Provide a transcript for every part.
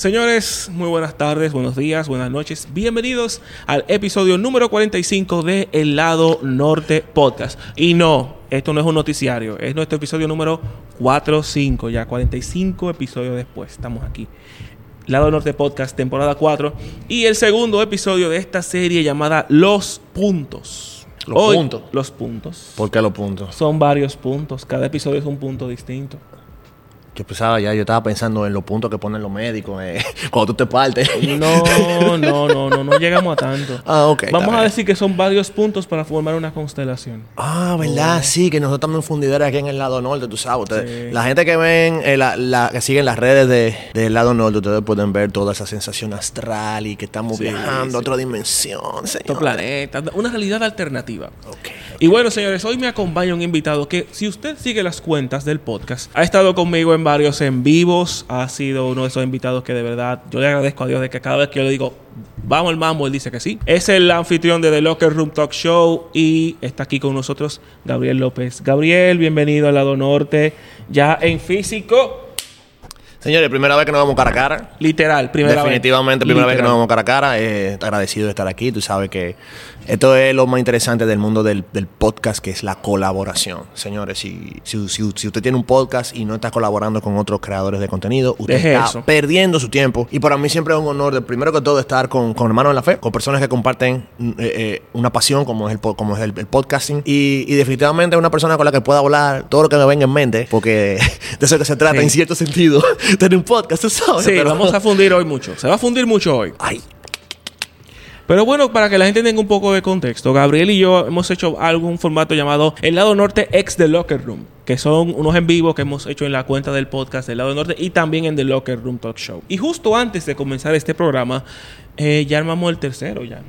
Señores, muy buenas tardes, buenos días, buenas noches. Bienvenidos al episodio número 45 de El Lado Norte Podcast. Y no, esto no es un noticiario, es nuestro episodio número 45, ya 45 episodios después. Estamos aquí. Lado Norte Podcast, temporada 4. Y el segundo episodio de esta serie llamada Los Puntos. Los Hoy, puntos. Los puntos. ¿Por qué los puntos? Son varios puntos. Cada episodio es un punto distinto. Yo pensaba ya, yo estaba pensando en los puntos que ponen los médicos eh, cuando tú te partes. No, no, no, no, no llegamos a tanto. Ah, ok, Vamos a decir que son varios puntos para formar una constelación. Ah, ¿verdad? Sí, que nosotros estamos en fundidores aquí en el lado norte, tú sabes. Ustedes- Sí. La gente que ven, eh, la, la- que siguen las redes de- del lado norte, ustedes pueden ver toda esa sensación astral y que estamos Sí, viajando sí. a otra dimensión, señor. Otro planeta, una realidad alternativa. Ok. Y bueno, señores, hoy me acompaña un invitado que, si usted sigue las cuentas del podcast, ha estado conmigo en varios en vivos, ha sido uno de esos invitados que de verdad yo le agradezco a Dios de que cada vez que yo le digo, vamos al mambo, él dice que sí. Es el anfitrión de The Locker Room Talk Show y está aquí con nosotros Gabriel López. Gabriel, bienvenido al lado norte, ya en físico, Señores, primera vez que nos vamos cara a cara. literal, primera vez. Definitivamente, primera vez que nos vamos cara a cara. Eh, agradecido de estar aquí. Tú sabes que esto es lo más interesante del mundo del, del podcast, que es la colaboración. Señores, si, si, si- si usted tiene un podcast y no está colaborando con otros creadores de contenido, usted Deje está eso. perdiendo su tiempo. Y para mí siempre es un honor, de, primero que todo, estar con, con hermanos en la fe, con personas que comparten mm, eh, eh, una pasión como es el, como es el, el podcasting. Y, y definitivamente una persona con la que pueda hablar todo lo que me venga en mente, porque de eso que se trata Sí. en cierto sentido, tener un podcast, tú sabes. Sí, pero- vamos a fundir hoy mucho. Se va a fundir mucho hoy. Ay, Pero bueno, para que la gente tenga un poco de contexto, Gabriel y yo hemos hecho algún formato llamado El lado norte ex The Locker Room, que son unos en vivo que hemos hecho en la cuenta del podcast del lado norte y también en The Locker Room Talk Show. Y justo antes de comenzar este programa, eh, ya armamos el tercero ya.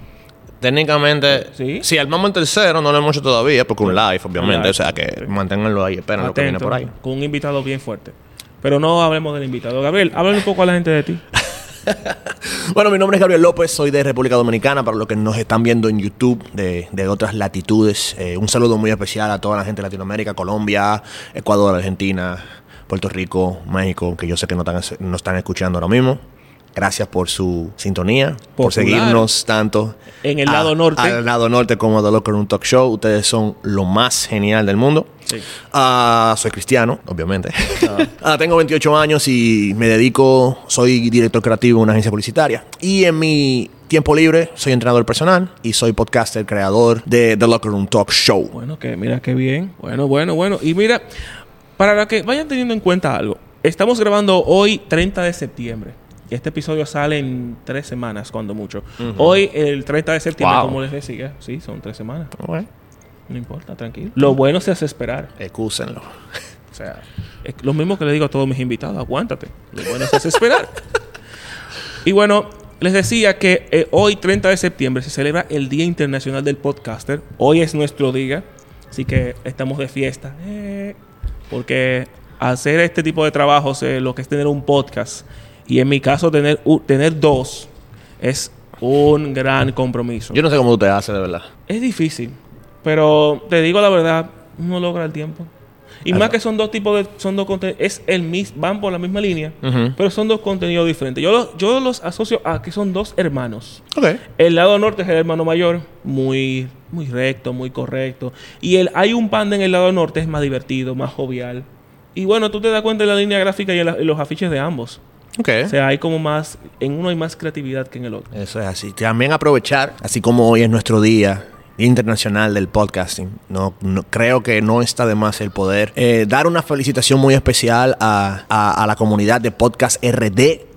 Técnicamente, Sí. si armamos en tercero, no lo hemos hecho todavía, porque un live, obviamente. O sea que manténganlo ahí, esperen lo que viene por ahí. Con un invitado bien fuerte. Pero no hablemos del invitado. Gabriel, háblale un poco a la gente de ti. Bueno, mi nombre es Gabriel López, soy de República Dominicana, para los que nos están viendo en YouTube de, de otras latitudes. eh, un saludo muy especial a toda la gente de Latinoamérica, Colombia, Ecuador, Argentina, Puerto Rico, México, que yo sé que no están, no están escuchando ahora mismo. Gracias por su sintonía, por Popular. seguirnos tanto En el a- lado norte. Al lado norte como The Locker Room Talk Show. Ustedes son lo más genial del mundo. Sí. Ah, soy cristiano, obviamente. Ah, tengo 28 años y me dedico, soy director creativo en una agencia publicitaria. Y en mi tiempo libre soy entrenador personal y soy podcaster, creador de The Locker Room Talk Show. Bueno, que mira qué bien. Bueno, bueno, bueno. Y mira, para que vayan teniendo en cuenta algo, estamos grabando hoy 30 de septiembre. Y este episodio sale en tres semanas, cuando mucho. Hoy, el 30 de septiembre, Wow. como les decía, sí, son tres semanas. No importa, tranquilo. Lo bueno se hace esperar. excúsenlo. O sea, es lo mismo que le digo a todos mis invitados, aguántate. Lo bueno se hace esperar. y bueno, les decía que eh, hoy, 30 de septiembre, se celebra el Día Internacional del Podcaster. Hoy es nuestro día, así que estamos de fiesta. Eh, porque hacer este tipo de trabajos, eh, lo que es tener un podcast, y en mi caso tener, tener dos, es un gran compromiso. Yo no sé cómo tú te haces, de verdad. Es difícil, pero te digo la verdad, uno logra el tiempo. Y más que son dos tipos de, son dos es el mis, van por la misma línea, pero son dos contenidos diferentes. Yo los, yo los asocio a que son dos hermanos. Ok. El lado norte es el hermano mayor, muy, muy recto, muy correcto. Y el hay un panda en el lado norte es más divertido, más jovial. Y bueno, tú te das cuenta de la línea gráfica y en los afiches de ambos. Ok. O sea, hay como más, en uno hay más creatividad que en el otro. Eso es así. También aprovechar, así como hoy es nuestro día internacional del podcasting, no, no- creo que no está de más el poder eh, dar una felicitación muy especial a, a- a la comunidad de Podcast RD.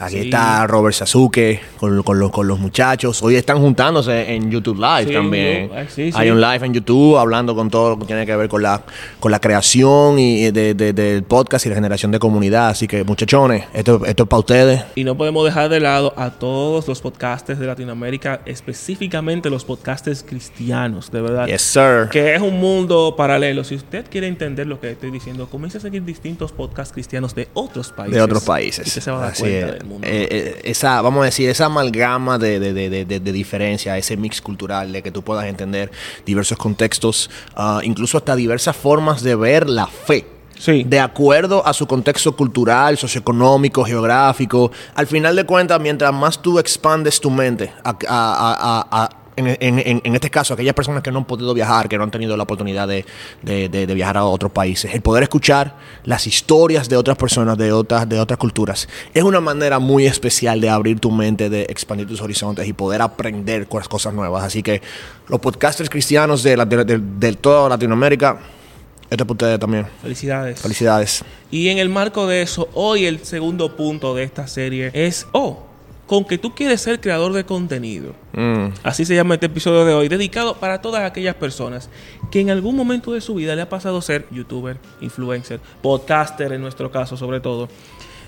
Aquí Sí. está Robert Sasuke con, con los, con los muchachos. Hoy están juntándose en YouTube Live Sí, también. sí, Hay un live en YouTube hablando con todo lo que tiene que ver con la, con la creación y de, de- del podcast y la generación de comunidad. Así que, muchachones, esto, esto es para ustedes. Y no podemos dejar de lado a todos los podcasters de Latinoamérica, específicamente los podcasters cristianos, de verdad. Yes, sir. Que es un mundo paralelo. Si usted quiere entender lo que estoy diciendo, comience a seguir distintos podcasts cristianos de otros países. de otros países. Y usted se va a dar Así cuenta es. Mundo. Eh, eh, esa, vamos a decir, esa amalgama de, de, de, de, de- de diferencia, ese mix cultural, de que tú puedas entender diversos contextos, ah, incluso hasta diversas formas de ver la fe. Sí. de acuerdo a su contexto cultural, socioeconómico, geográfico. Al final de cuentas, mientras más tú expandes tu mente, a- a- a- a- en, en- en- en este caso, aquellas personas que no han podido viajar, que no han tenido la oportunidad de, de- de- de viajar a otros países, el poder escuchar las historias de otras personas, de otras, de otras culturas, es una manera muy especial de abrir tu mente, de expandir tus horizontes y poder aprender cosas, cosas nuevas. Así que los podcasters cristianos de, la- de toda Latinoamérica, esto es para ustedes también. Felicidades. Felicidades. Y en el marco de eso, hoy el segundo punto de esta serie es, oh, con que tú quieres ser creador de contenido. Mm. Así se llama este episodio de hoy, dedicado para todas aquellas personas que en algún momento de su vida le ha pasado a ser youtuber, influencer, podcaster en nuestro caso sobre todo.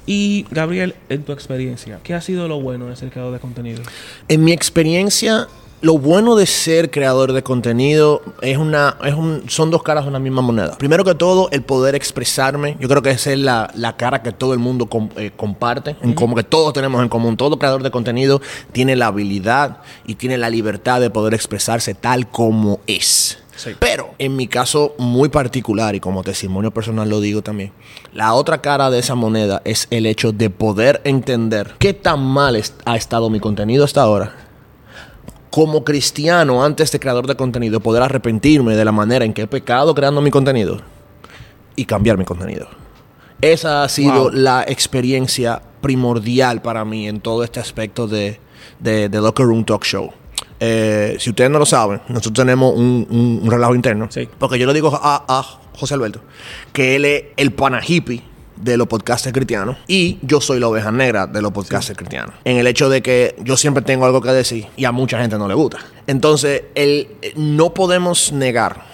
Y Gabriel, en tu experiencia, ¿qué ha sido lo bueno de ser creador de contenido? En mi experiencia, lo bueno de ser creador de contenido es una, es un, son dos caras de una misma moneda. Primero que todo, el poder expresarme. Yo creo que esa es la, la cara que todo el mundo com- eh, comparte, en como que todos tenemos en común. Todo creador de contenido tiene la habilidad y tiene la libertad de poder expresarse tal como es. Sí. Pero en mi caso muy particular y como testimonio personal lo digo también, la otra cara de esa moneda es el hecho de poder entender qué tan mal est- ha estado mi contenido hasta ahora. Como cristiano, antes de creador de contenido, poder arrepentirme de la manera en que he pecado creando mi contenido y cambiar mi contenido. Esa ha sido Wow. la experiencia primordial para mí en todo este aspecto de, de, de Locker Room Talk Show. Eh, si ustedes no lo saben, nosotros tenemos un, un- un relajo interno. Sí. Porque yo le digo a, a José Alberto que él es el pana hippie de los podcasters cristianos y yo soy la oveja negra de los podcasters cristianos. En el hecho de que yo siempre tengo algo que decir y a mucha gente no le gusta. Entonces, el, no podemos negar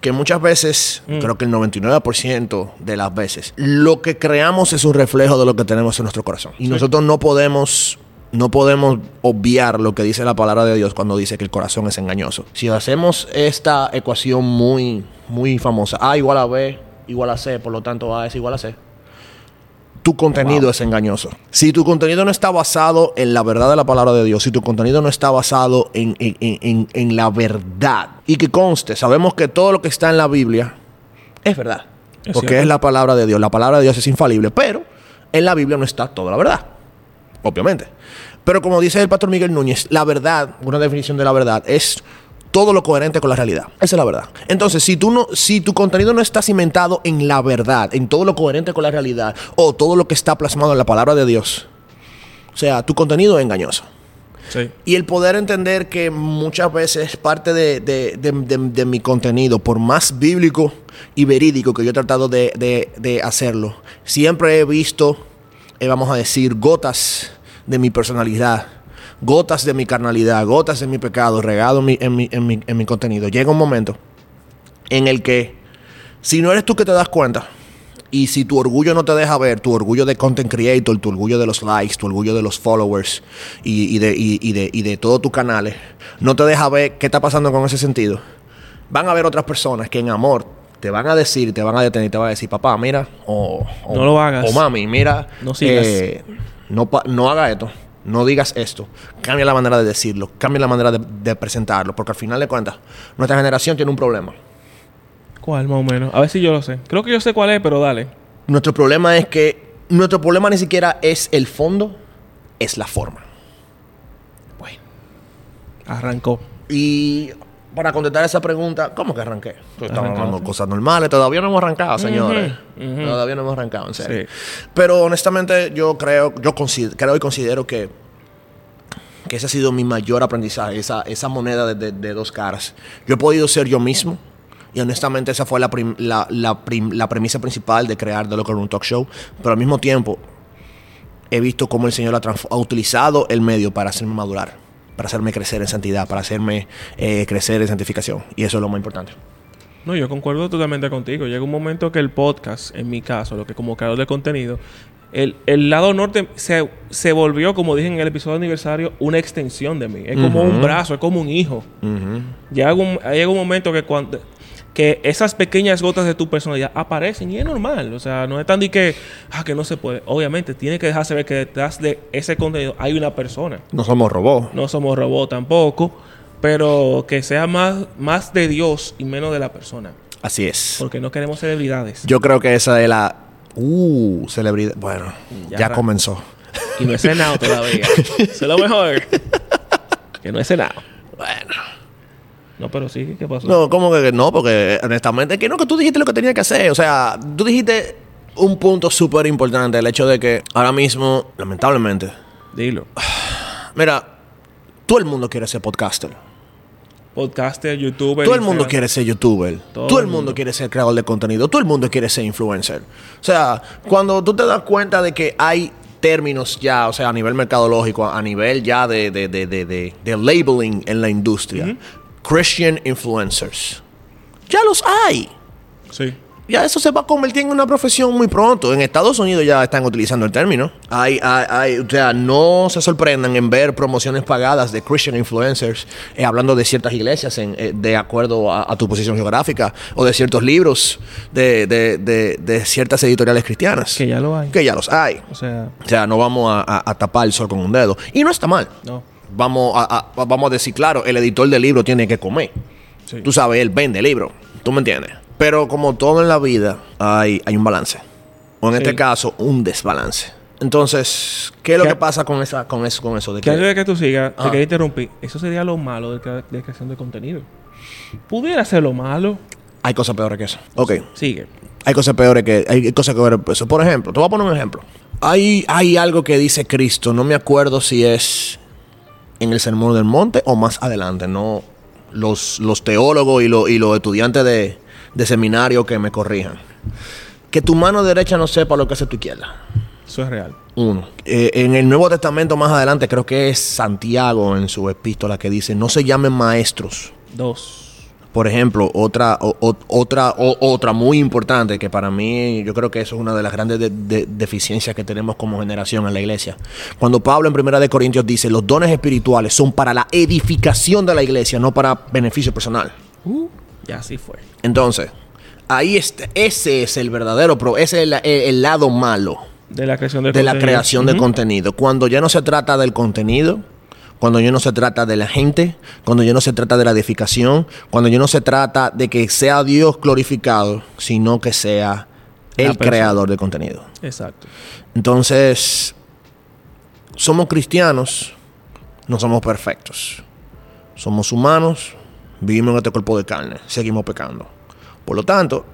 que muchas veces, creo que el 99% de las veces, lo que creamos es un reflejo de lo que tenemos en nuestro corazón. Y nosotros no podemos, no podemos obviar lo que dice la palabra de Dios cuando dice que el corazón es engañoso. Si hacemos esta ecuación muy, muy famosa, A igual a B igual a C, por lo tanto A es igual a C. Tu contenido Wow. es engañoso. Si tu contenido no está basado en la verdad de la palabra de Dios, si tu contenido no está basado en, en- en- en- en la verdad, y que conste, sabemos que todo lo que está en la Biblia es verdad, Es porque cierto. es la palabra de Dios. La palabra de Dios es infalible, pero en la Biblia no está toda la verdad, obviamente. Pero como dice el pastor Miguel Núñez, la verdad, una definición de la verdad, es todo lo coherente con la realidad. Esa es la verdad. Entonces, si, tú no, si tu contenido no está cimentado en la verdad, en todo lo coherente con la realidad, o todo lo que está plasmado en la palabra de Dios, o sea, tu contenido es engañoso. Sí. Y el poder entender que muchas veces parte de, de- de- de- de mi contenido, por más bíblico y verídico que yo he tratado de hacerlo, siempre he visto, eh, vamos a decir, gotas de mi personalidad, gotas de mi carnalidad, gotas de mi pecado regado en mi, en mi- en mi- en mi contenido. Llega un momento en el que, si no eres tú que te das cuenta, y si tu orgullo no te deja ver, tu orgullo de content creator, tu orgullo de los likes, tu orgullo de los followers y, y de, y, y de, y de todos tus canales, no te deja ver qué está pasando con ese sentido, van a haber otras personas que en amor te van a decir, te van a detener, te van a decir, papá, mira, o, o- No lo hagas. O mami, mira, No sigas. eh, no, no haga esto. No digas esto. Cambia la manera de decirlo. Cambia la manera de, de presentarlo. Porque al final de cuentas, nuestra generación tiene un problema. ¿Cuál más o menos? A ver si yo lo sé. Creo que yo sé cuál es, pero dale. Nuestro problema es que nuestro problema ni siquiera es el fondo, es la forma. Bueno. Arrancó. Y para contestar esa pregunta, ¿cómo que arranqué? Pues Estamos hablando de cosas normales, todavía no hemos arrancado, señores. Ujú, ujú. Todavía no hemos arrancado, en serio. Sí. Pero honestamente, yo creo, yo consider- creo y considero que, que ese ha sido mi mayor aprendizaje, esa, esa moneda de, de- de dos caras. Yo he podido ser yo mismo. Y honestamente esa fue la, prim- la, la prim- la premisa principal de crear The Locker Room Talk Show. Pero al mismo tiempo he visto cómo el Señor ha, ha utilizado el medio para hacerme madurar, para hacerme crecer en santidad, para hacerme eh, crecer en santificación. Y eso es lo más importante. No, yo concuerdo totalmente contigo. Llega un momento que el podcast, en mi caso, lo que como creador de contenido, el, el lado norte se, se volvió, como dije en el episodio de aniversario, una extensión de mí. Es como un brazo, es como un hijo. Llega un, llega un momento que cuando que esas pequeñas gotas de tu personalidad aparecen y es normal. O sea, no es tan de que, ah, que no se puede. Obviamente, tiene que dejarse ver que detrás de ese contenido hay una persona. No somos robots. No somos robots tampoco, pero que sea más, más de Dios y menos de la persona. Así es. Porque no queremos celebridades. Yo creo que esa es la. Uh, celebridad. Bueno, Ya comenzó. Y no es Senado todavía. Eso es lo mejor. que no es Senado. Bueno. No, pero sí, ¿qué pasó? No, ¿cómo que no? Porque honestamente, que no, que tú dijiste lo que tenía que hacer. O sea, tú dijiste un punto súper importante, el hecho de que ahora mismo, lamentablemente, Dilo. mira, todo el mundo quiere ser podcaster. Podcaster, youtuber. Todo el mundo Instagram. quiere ser youtuber. Todo Todo, el mundo mundo. quiere ser creador de contenido. Todo el mundo quiere ser influencer. O sea, cuando tú te das cuenta de que hay términos ya, o sea, a nivel mercadológico, a nivel ya de, de, de, de, de- de labeling en la industria, Christian influencers. Ya los hay. Sí. Ya eso se va a convertir en una profesión muy pronto. En Estados Unidos ya están utilizando el término. Hay, hay, hay- o sea, no se sorprendan en ver promociones pagadas de Christian influencers eh, hablando de ciertas iglesias en, eh, de acuerdo a, a tu posición geográfica o de ciertos libros de, de- de- de ciertas editoriales cristianas. Que ya lo hay. Que ya los hay. O sea, O sea, no vamos a, a- a tapar el sol con un dedo. Y no está mal. no. Vamos a, a- vamos a decir, claro, el editor del libro tiene que comer. Sí. Tú sabes, él vende libros. ¿Tú me entiendes? Pero como todo en la vida, hay, hay un balance. O en Sí. este caso, un desbalance. Entonces, ¿qué es lo ¿Qué- que pasa con, esa, con, eso, con eso? De Que antes que, que tú sigas, te Ah. quería interrumpir. Eso sería lo malo de, cre- de creación de contenido. Pudiera ser lo malo. hay cosas peores que eso. Ok. Sigue. Hay cosas peores que hay cosas peores que eso. Por ejemplo, te voy a poner un ejemplo. Hay, hay algo que dice Cristo, no me acuerdo si es en el Sermón del Monte o más adelante. No, los, los teólogos y, lo- y los estudiantes de, de seminario que me corrijan. Que tu mano derecha no sepa lo que hace tu izquierda. Eso es real. Uno. Eh, en el Nuevo Testamento más adelante creo que es Santiago en su epístola que dice, no se llamen maestros. Dos. Por ejemplo, otra, o- o- otra, o- otra muy importante que para mí yo creo que eso es una de las grandes de- de- deficiencias que tenemos como generación en la iglesia. Cuando Pablo en Primera de Corintios dice los dones espirituales son para la edificación de la iglesia, no para beneficio personal. Uh, ya así fue. Entonces, ahí está, ese es el verdadero, pro, ese es el, el- el lado malo De la creación de de la creación de contenido. Cuando ya no se trata del contenido, cuando ya no se trata de la gente, cuando ya no se trata de la edificación, cuando ya no se trata de que sea Dios glorificado, sino que sea el creador de contenido. Exacto. Entonces, somos cristianos, no somos perfectos. Somos humanos, vivimos en este cuerpo de carne, seguimos pecando. Por lo tanto,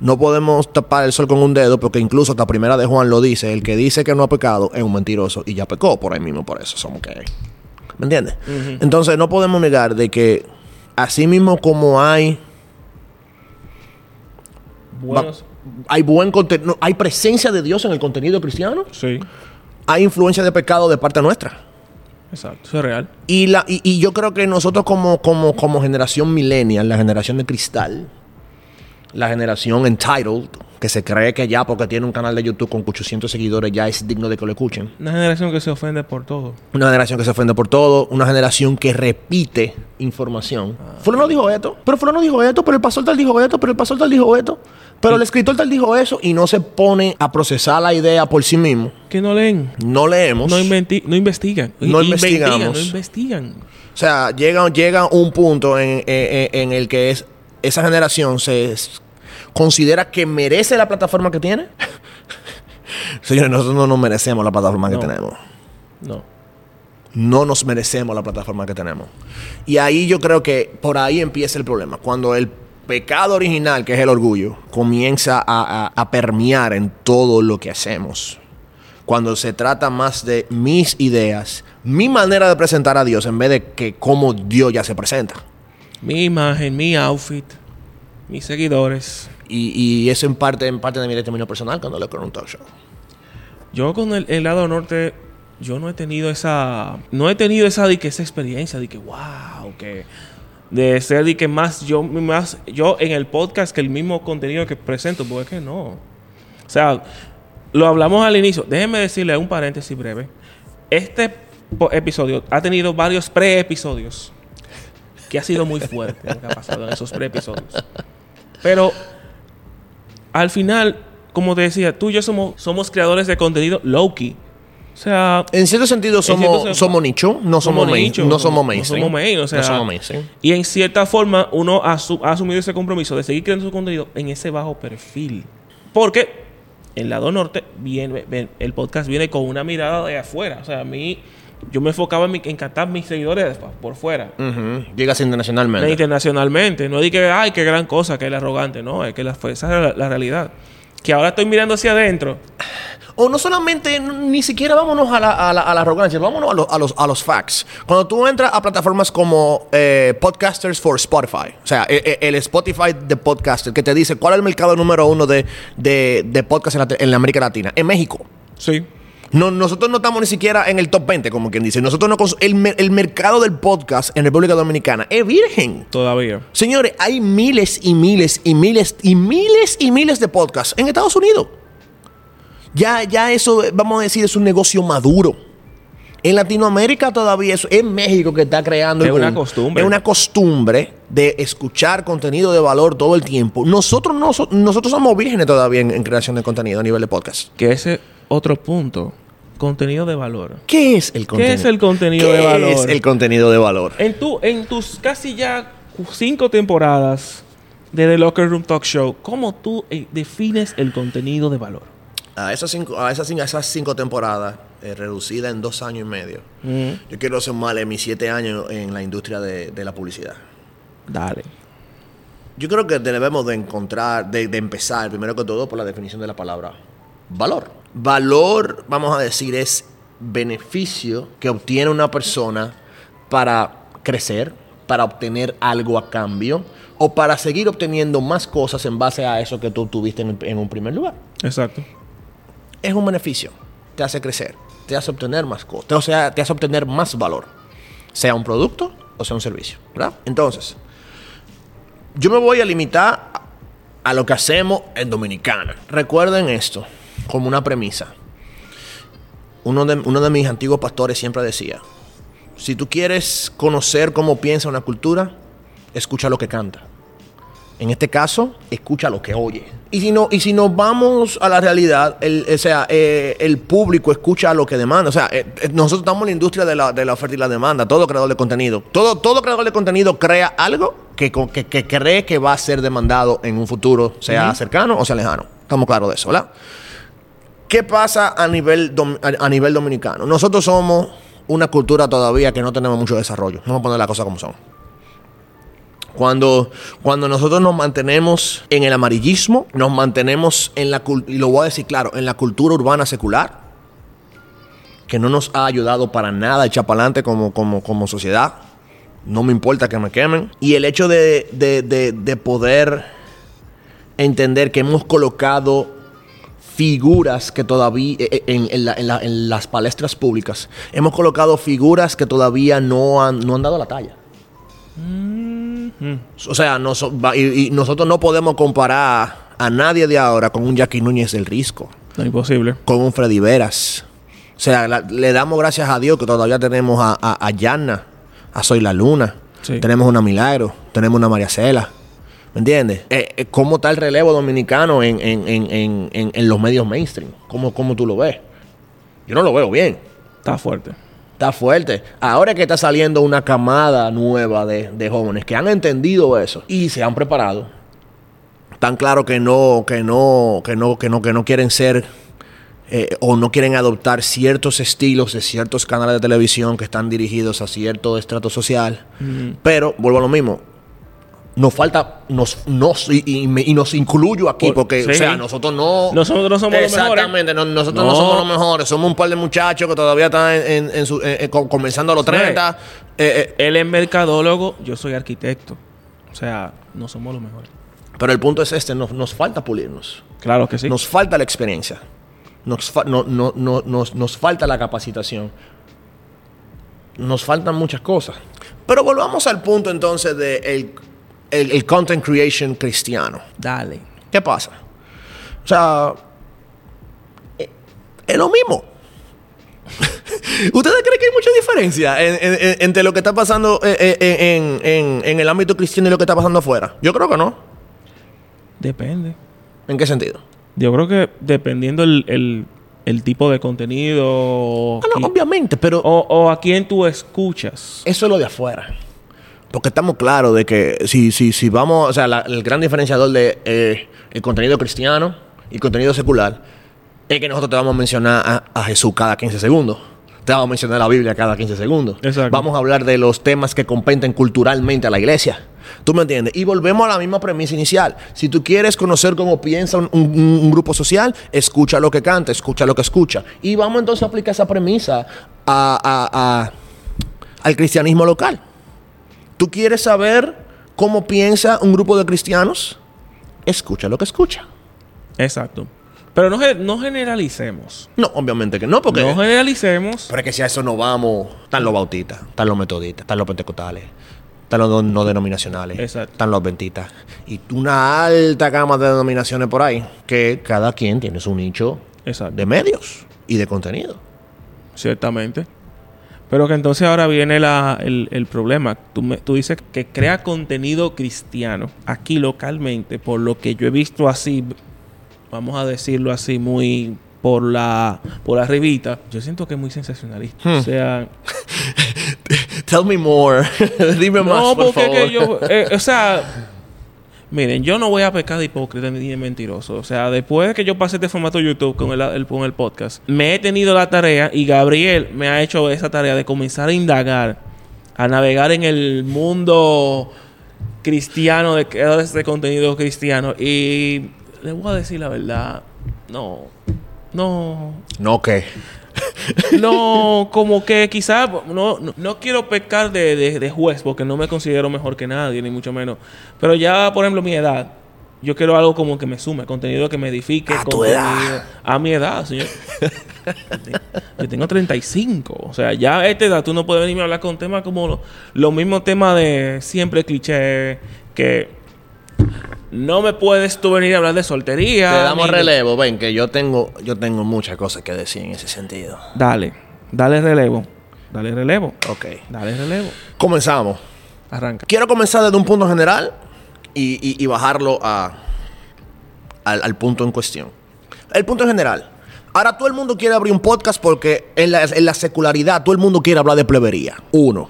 no podemos tapar el sol con un dedo porque incluso hasta primera de Juan lo dice, el que dice que no ha pecado es un mentiroso y ya pecó por ahí mismo, por eso somos que ¿Me entiendes? Entonces no podemos negar de que así mismo como hay Buenos. hay buen contenido, hay presencia de Dios en el contenido cristiano, Sí. hay influencia de pecado de parte nuestra. Exacto. Eso es real. Y, la, y, y yo creo que nosotros como, como, como generación millennial, la generación de cristal, la generación entitled, que se cree que ya porque tiene un canal de YouTube con 800 seguidores ya es digno de que lo escuchen. Una generación que se ofende por todo. Una generación que se ofende por todo, una generación que repite información. Fulano dijo esto, pero Fulano dijo esto, pero el pastor tal dijo esto, pero el pastor tal dijo esto, pero el escritor tal dijo eso y no se pone a procesar la idea por sí mismo. Que no leen. No leemos. No, no investigan. No investigamos. investigan, No investigan. O sea, llega, llega un punto en, en- en el que es, esa generación se considera que merece la plataforma que tiene. Señores, nosotros no nos merecemos la plataforma No. que tenemos. No. No nos merecemos la plataforma que tenemos. Y ahí yo creo que por ahí empieza el problema. Cuando el pecado original, que es el orgullo, comienza a, a- a permear en todo lo que hacemos. Cuando se trata más de mis ideas, mi manera de presentar a Dios, en vez de que cómo Dios ya se presenta. Mi imagen, mi outfit, mis seguidores. Y, y eso en parte, en parte de mi determinio personal cuando le con un talk show. Yo con el, lado norte, yo no he tenido esa, no he tenido esa, de que esa experiencia de que, wow, que de ser de que más yo, más yo en el podcast que el mismo contenido que presento, porque es que no. O sea, lo hablamos al inicio. Déjenme decirle un paréntesis breve. Este episodio ha tenido varios pre-episodios que ha sido muy fuerte lo que ha pasado en esos pre-episodios. Pero al final, como te decía, tú y yo somos, somos creadores de contenido low-key. O sea, En cierto sentido somos, cierto somos nicho, no somos, main- nicho, no somos no mainstream. somos main, o sea, no somos mainstream. y en cierta forma uno ha, ha asumido ese compromiso de seguir creando su contenido en ese bajo perfil. Porque el lado norte viene, el podcast viene con una mirada de afuera. O sea, a mí, yo me enfocaba en, mi- en captar mis seguidores por fuera. Ujú. Llegas internacionalmente. internacionalmente. No di que, ay, qué gran cosa, que el arrogante. No, es que la, esa es la, la realidad. Que ahora estoy mirando hacia adentro. O no solamente, ni siquiera vámonos a la, a la- a la arrogancia, vámonos a, los- a los, a los facts. Cuando tú entras a plataformas como eh, Podcasters for Spotify, o sea, e- e- el, Spotify de podcaster, que te dice cuál es el mercado número uno de, de, de podcast en la, en la América Latina, en México. Sí. No, nosotros no estamos ni siquiera en el top 20, como quien dice. Nosotros no el, el mercado del podcast en República Dominicana es virgen. Todavía. Señores, hay miles y miles y miles y miles y miles de podcasts en Estados Unidos. Ya, ya eso, vamos a decir, es un negocio maduro. En Latinoamérica todavía eso, en México que está creando Es el una costumbre. Es una costumbre de escuchar contenido de valor todo el tiempo. Nosotros no so- nosotros somos vírgenes todavía en, en creación de contenido a nivel de podcast. Que ese otro punto. Contenido de valor. ¿Qué es el contenido? es el contenido ¿Qué de valor? es el contenido de valor? En, tu, en tus casi ya cinco temporadas de The Locker Room Talk Show, ¿cómo tú eh, defines el contenido de valor? A esas cinco, a esas, cinco temporadas, eh, reducidas en dos años y medio, yo quiero sumarle mis siete años en la industria de, de la publicidad. Dale. Yo creo que debemos de encontrar, de, de empezar, primero que todo, por la definición de la palabra valor. Valor, vamos a decir, es beneficio que obtiene una persona para crecer, para obtener algo a cambio o para seguir obteniendo más cosas en base a eso que tú tuviste en, en un primer lugar. Exacto. es un beneficio. Te hace crecer, te hace obtener más cosas, o sea, te hace obtener más valor. Sea un producto o sea un servicio, ¿verdad? Entonces, yo me voy a limitar a- a lo que hacemos en Dominicana. Recuerden esto como una premisa. Uno de, uno de mis antiguos pastores siempre decía, si tú quieres conocer cómo piensa una cultura, escucha lo que canta. En este caso, escucha lo que oye. Y si, no, y si nos vamos a la realidad, el, o sea, eh, el público escucha lo que demanda. O sea, eh, eh, nosotros estamos en la industria de la, de la oferta y la demanda. Todo creador de contenido. Todo, todo creador de contenido crea algo que, que, que cree que va a ser demandado en un futuro, sea cercano o sea lejano. Estamos claros de eso, ¿verdad? ¿Qué pasa a nivel, a, nivel dominicano? Nosotros somos una cultura todavía que no tenemos mucho desarrollo. Vamos a poner las cosas como son. Cuando, cuando nosotros nos mantenemos en el amarillismo, nos mantenemos en la y lo voy a decir claro, en la cultura urbana secular, que no nos ha ayudado para nada a echar para adelante como, como, como sociedad. No me importa que me quemen. Y el hecho de- de- de poder entender que hemos colocado figuras que todavía eh, eh, en, en la- en la- en las palestras públicas hemos colocado figuras que todavía no han, no han dado la talla. O sea, y, y nosotros no podemos comparar a nadie de ahora con un Jackie Núñez del Risco, No imposible. con un Freddy Veras. O sea, la- le damos gracias a Dios que todavía tenemos a, a, a a Soy la Luna, Sí. tenemos una Milagro, tenemos una María Cela. ¿Me entiendes? Eh, eh, ¿Cómo está el relevo dominicano en, en- en- en- en- en los medios mainstream? ¿Cómo, ¿Cómo tú lo ves? Yo no lo veo bien. Está fuerte. Está fuerte. Ahora que está saliendo una camada nueva de, de jóvenes que han entendido eso y se han preparado. Tan claro que no, que no, que no, que no, que no quieren ser eh, o no quieren adoptar ciertos estilos de ciertos canales de televisión que están dirigidos a cierto estrato social. Pero, vuelvo a lo mismo. Nos falta, nos, nos y, y me- y nos incluyo aquí, Por- porque, o sea, nosotros no. Nosotros no somos los mejores. Exactamente, no- nosotros no. No. somos los mejores. Somos un par de muchachos que todavía están en, en- en su- eh, eh, com- comenzando a los Sí. 30. eh, eh, Él es mercadólogo, yo soy arquitecto. O sea, no somos los mejores. pero el punto es este: nos, nos falta pulirnos. Claro que sí. Nos falta la experiencia. Nos, fa- no- no- no- nos, nos falta la capacitación. Nos faltan muchas cosas. Pero volvamos al punto entonces de el, el- el content creation cristiano. Dale. ¿Qué pasa? O sea, eh, es lo mismo. ¿Ustedes creen que hay mucha diferencia en- en- en- entre lo que está pasando eh, eh, en, el ámbito cristiano y lo que está pasando afuera? Yo creo que no. Depende. ¿En qué sentido? Yo creo que dependiendo el, el, el tipo de contenido. Ah, no, obviamente, pero o, o a quién tú escuchas. eso es lo de afuera. Porque estamos claros de que si, si, si vamos, o sea, la- el gran diferenciador de eh, el contenido cristiano y contenido secular es que nosotros te vamos a mencionar a, a Jesús cada 15 segundos. Te vamos a mencionar la Biblia cada 15 segundos. Exacto. Vamos a hablar de los temas que competen culturalmente a la iglesia. ¿Tú me entiendes? Y volvemos a la misma premisa inicial. Si tú quieres conocer cómo piensa un, un- un grupo social, escucha lo que canta, escucha lo que escucha. Y vamos entonces a aplicar esa premisa a- al cristianismo local. ¿Tú quieres saber cómo piensa un grupo de cristianos? Escucha lo que escucha. Exacto. Pero no, no generalicemos. No, obviamente que no, porque... No generalicemos. pero es que si a eso no vamos, están los bautistas, están los metodistas, están los pentecostales, están los no, no denominacionales, Exacto. están los adventistas. Y una alta gama de denominaciones por ahí, que cada quien tiene su nicho Exacto. de medios y de contenido. Ciertamente. Pero que entonces ahora viene la- el, el problema. Tú, me- tú dices que crea contenido cristiano aquí localmente, por lo que yo he visto así, vamos a decirlo así, muy por la por arribita. Yo siento que es muy sensacionalista. Hmm. O sea, Tell me more. Dime más, no, por porque es favor. que yo, eh, o sea, miren, yo no voy a pecar de hipócrita ni de mentiroso. O sea, después de que yo pasé este formato YouTube con el, el- con el podcast, me he tenido la tarea y Gabriel me ha hecho esa tarea de comenzar a indagar, a navegar en el mundo cristiano, de creadores de contenido cristiano. Y le voy a decir la verdad, no, no, No, ¿qué? no, como que quizás no, no, no quiero pecar de, de- de juez porque no me considero mejor que nadie, ni mucho menos. Pero ya, por ejemplo, mi edad, yo quiero algo como que me sume, contenido que me edifique. A tu edad. A mi edad, señor. yo tengo 35. O sea, ya a esta edad tú no puedes venirme a hablar con temas como lo- los mismos temas de siempre cliché que no me puedes tú venir a hablar de soltería. Te damos ni relevo. Ven, que yo tengo, yo tengo muchas cosas que decir en ese sentido. Dale, dale relevo. Dale relevo. Ok. Dale relevo. Comenzamos. Arranca. Quiero comenzar desde un punto general y, y- y bajarlo a, al, al punto en cuestión. El punto en general. Ahora todo el mundo quiere abrir un podcast porque en la, en la secularidad todo el mundo quiere hablar de plebería. Uno.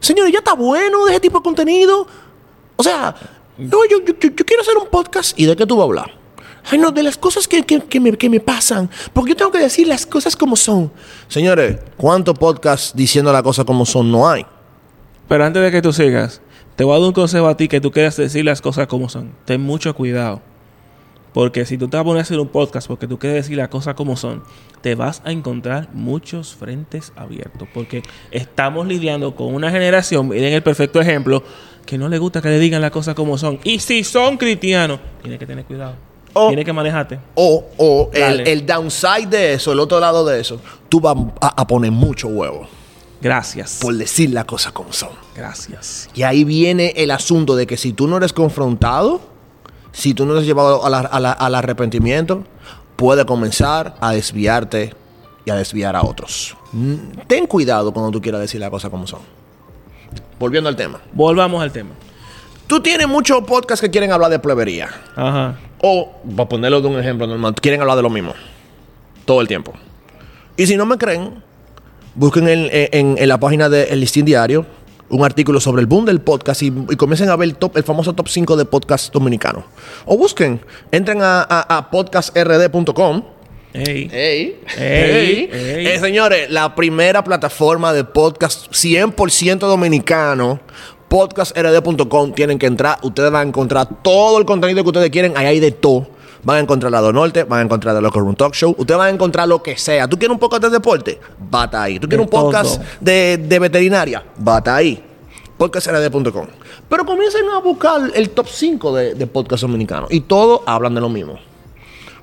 Señores, ya está bueno de ese tipo de contenido. O sea, no, yo, yo- yo- quiero hacer un podcast y de qué tú vas a hablar. Ay, no, de las cosas que, que- que me, que me pasan. Porque yo tengo que decir las cosas como son. Señores, ¿cuántos podcasts diciendo las cosas como son no hay? Pero antes de que tú sigas, te voy a dar un consejo a ti que tú quieras decir las cosas como son. Ten mucho cuidado. Porque si tú te vas a poner a hacer un podcast porque tú quieres decir las cosas como son, te vas a encontrar muchos frentes abiertos. Porque estamos lidiando con una generación, miren el perfecto ejemplo, que no le gusta que le digan las cosas como son. Y si son cristianos, tienes que tener cuidado. O- tienes que manejarte. O, o el, el downside de eso, el otro lado de eso, tú vas a, a poner mucho huevo Gracias. por decir las cosas como son. Gracias. Y ahí viene el asunto de que si tú no eres confrontado, si tú no eres llevado a la- a la- al arrepentimiento, puede comenzar a desviarte y a desviar a otros. Mm, Ten cuidado cuando tú quieras decir las cosas como son. Volviendo al tema. Volvamos al tema. Tú tienes muchos podcasts que quieren hablar de plebería. Ajá. O, para ponerlo de un ejemplo normal, quieren hablar de lo mismo. Todo el tiempo. Y si no me creen, busquen en, en- en la página del Listín Diario un artículo sobre el boom del podcast y, y comiencen a ver el, top, el famoso top 5 de podcast dominicanos. O busquen, entren a, a- a podcastrd.com. Ey. Ey, Ey. Eh, señores, la primera plataforma de podcast 100% dominicano, podcastrd.com. Tienen que entrar, ustedes van a encontrar todo el contenido que ustedes quieren, ahí hay de todo. Van a encontrar Lado Norte, van a encontrar The Locker Room Talk Show. Ustedes van a encontrar lo que sea. ¿Tú quieres un podcast de deporte? Bata ahí. ¿Tú quieres un podcast de, de veterinaria? Bata ahí. Podcastrd.com. Pero comiencen a buscar el top 5 de, de podcast dominicanos. Y todos hablan de lo mismo.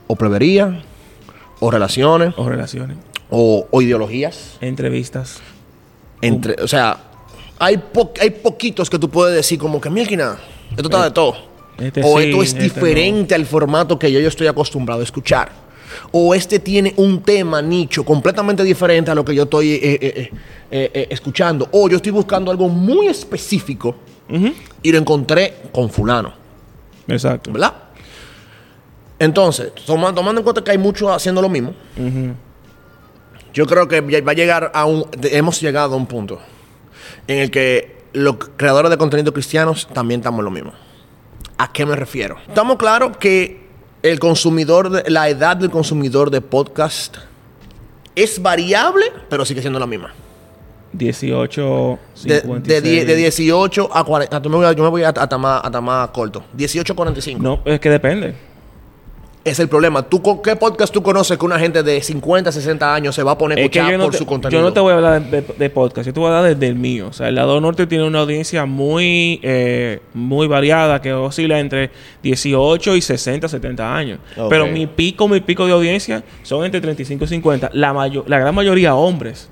O plebería, o relaciones, O relaciones. o, o ideologías. Entrevistas. Entre, o sea, hay, po- hay poquitos que tú puedes decir como que, mira, esto está de todo. este o sí, esto es este diferente al formato que yo, yo estoy acostumbrado a escuchar. O este tiene un tema nicho completamente diferente a lo que yo estoy eh, eh, eh, escuchando. O yo estoy buscando algo muy específico y lo encontré con fulano. Exacto. ¿Verdad? Entonces, toma- tomando en cuenta que hay muchos haciendo lo mismo, yo creo que va a llegar a un. Hemos llegado a un punto en el que los creadores de contenido cristianos también estamos lo mismo. ¿A qué me refiero? Estamos claros que el consumidor, de- la edad del consumidor de podcast es variable, pero sigue siendo la misma. 18, De, 56. de, die- de 18 a 40. Yo me voy, a- a- más corto. 18 a 45. No, es que depende. Es el problema. ¿Tú, con ¿Qué podcast tú conoces que una gente de 50, 60 años se va a poner a Es que escuchar yo no, por te, su contenido? yo no te voy a hablar de, de- de podcast, yo te voy a hablar del mío. O sea, el lado norte tiene una audiencia muy, eh, muy variada que oscila entre 18 y 60, 70 años. Pero mi pico, mi pico de audiencia son entre 35 y 50. La, mayo- la gran mayoría hombres.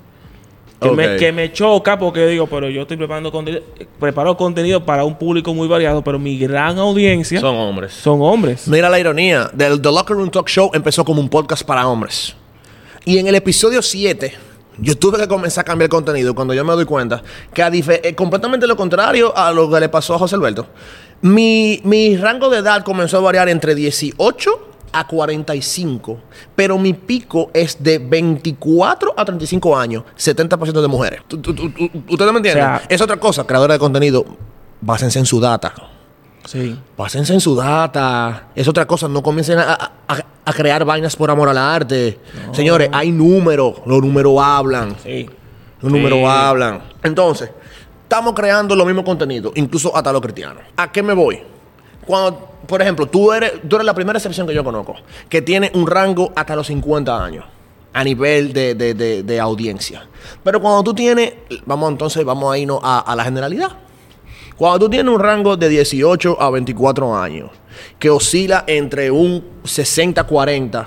Que, me, que me choca porque digo, pero yo estoy preparando contenido, preparo contenido para un público muy variado, pero mi gran audiencia son, Son hombres. hombres. Mira la ironía. Del The Locker Room Talk Show empezó como un podcast para hombres. Y en el episodio 7, yo tuve que comenzar a cambiar el contenido cuando yo me doy cuenta que a eh, completamente lo contrario a lo que le pasó a José Alberto. Mi, mi rango de edad comenzó a variar entre 18 a 45, pero mi pico es de 24 a 35 años, 70% de mujeres. ¿Tú- tú- tú- tú- ¿Ustedes me entienden? O sea- es otra cosa, creadora de contenido, básense en su data. Sí. Pásense en su data. Es otra cosa. No comiencen a, a- a- a crear vainas por amor al arte. Señores, hay números. Los números hablan. Sí. Los Sí. números hablan. Entonces, estamos creando los mismos contenidos, incluso hasta los cristianos. ¿A qué me voy? Cuando, por ejemplo, tú eres, tú eres la primera excepción que yo conozco que tiene un rango hasta los 50 años a nivel de, de- de- audiencia. Pero cuando tú tienes, vamos entonces, vamos a irnos a, a la generalidad. Cuando tú tienes un rango de 18 a 24 años, que oscila entre un 60-40,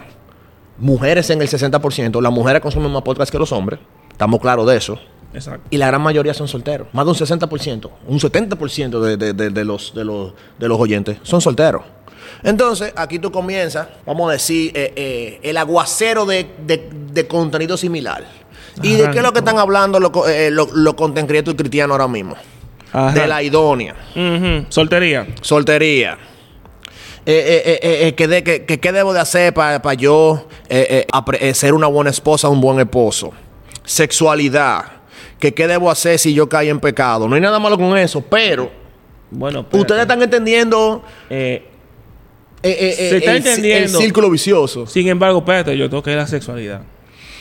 mujeres en el 60%, las mujeres consumen más podcast que los hombres, estamos claros de eso. Exacto. Y la gran mayoría son solteros. Más de un 60%, un 70% de, de- de- de los, de, los, de los oyentes son solteros. Entonces, aquí tú comienzas, vamos a decir, eh, eh, el aguacero de, de- de contenido similar. ¿Y de qué es lo que están hablando los eh, los content creators cristianos ahora mismo? Ajá. De la idónea, Ujú. Soltería. soltería. Eh, eh, eh, eh, eh, ¿qué, de- qué- qué- debo de hacer para yo eh, eh, apre- eh, ser una buena esposa, un buen esposo? Sexualidad. ¿Qué, ¿Qué debo hacer si yo caí en pecado? No hay nada malo con eso, pero Bueno, espérate. ustedes están entendiendo Eh, eh, eh, eh, Se está el, entendiendo. el círculo vicioso. sin embargo, espérate, yo toqué la sexualidad.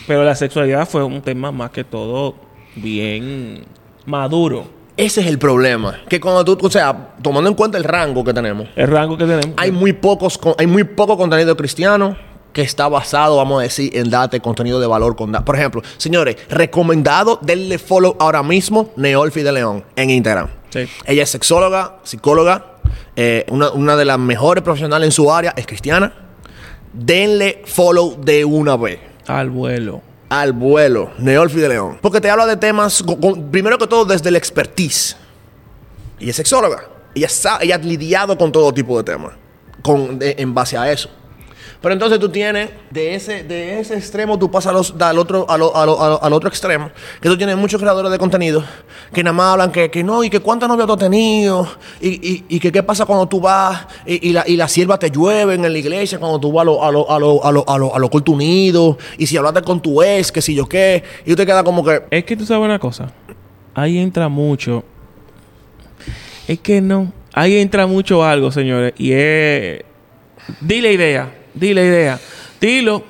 Pero la sexualidad fue un tema más que todo bien maduro. Ese es el problema. Que cuando tú, o sea, tomando en cuenta el rango que tenemos, El rango que tenemos. hay muy pocos hay muy poco contenido cristiano que está basado, vamos a decir, en darte contenido de valor con Por ejemplo, señores, recomendado denle follow ahora mismo Neolfi de León en Instagram. Sí. Ella es sexóloga, psicóloga, eh, una, una de las mejores profesionales en su área, es cristiana. Denle follow de una vez. Al vuelo. Al vuelo, Neolfi de León. Porque te habla de temas, con- con- primero que todo, desde la expertise. Ella es sexóloga. Ella, sa- ella ha lidiado con todo tipo de temas. Con, de- en base a eso. Pero entonces tú tienes, de ese, de ese extremo, tú pasas los- al, otro, al otro extremo, que tú tienes muchos creadores de contenido que nada más hablan que, que no, y que cuántas novias tú has tenido, y, y- y que qué pasa cuando tú vas y, la, y la sierva te llueven en la iglesia, cuando tú vas a lo, a lo, a lo, a lo, a lo, a lo culto unido, y si hablaste con tu ex, que si yo qué, y tú te quedas como que, Es que tú sabes una cosa. Ahí entra mucho. Es que no. Ahí entra mucho algo, señores. Y es. Di la idea. Di la idea. Dilo.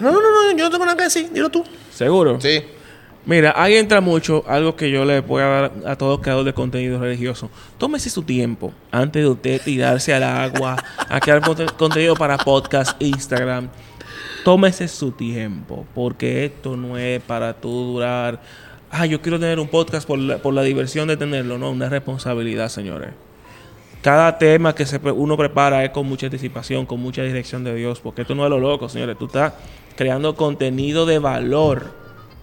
no, no, no, no, yo no tengo nada que decir, dilo tú. Seguro. Sí. Mira, ahí entra mucho algo que yo le voy a dar a todo creador de contenido religioso. Tómese su tiempo antes de usted tirarse al agua a crear conte- contenido para podcast, Instagram. Tómese su tiempo, porque esto no es para tú durar. Ah, yo quiero tener un podcast por la, por la diversión de tenerlo. No, una responsabilidad, señores. Cada tema que se uno prepara es con mucha anticipación, con mucha dirección de Dios, porque esto no es lo loco, señores. Tú estás creando contenido de valor.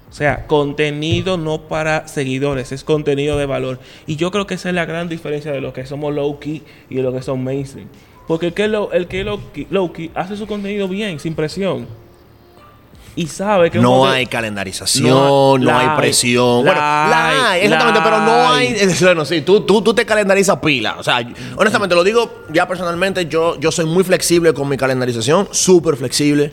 O sea, contenido no para seguidores, es contenido de valor. Y yo creo que esa es la gran diferencia de los que somos low key y de los que son mainstream. Porque el que, key, low key hace su contenido bien, sin presión. Y sabe que No hay calendarización, No no, hay- la presión. bueno, la hay, exactamente, la pero no hay. hay. Bueno, sí, tú, tú, tú te calendarizas pila. O sea, honestamente, lo digo ya personalmente, yo, yo soy muy flexible con mi calendarización, súper flexible.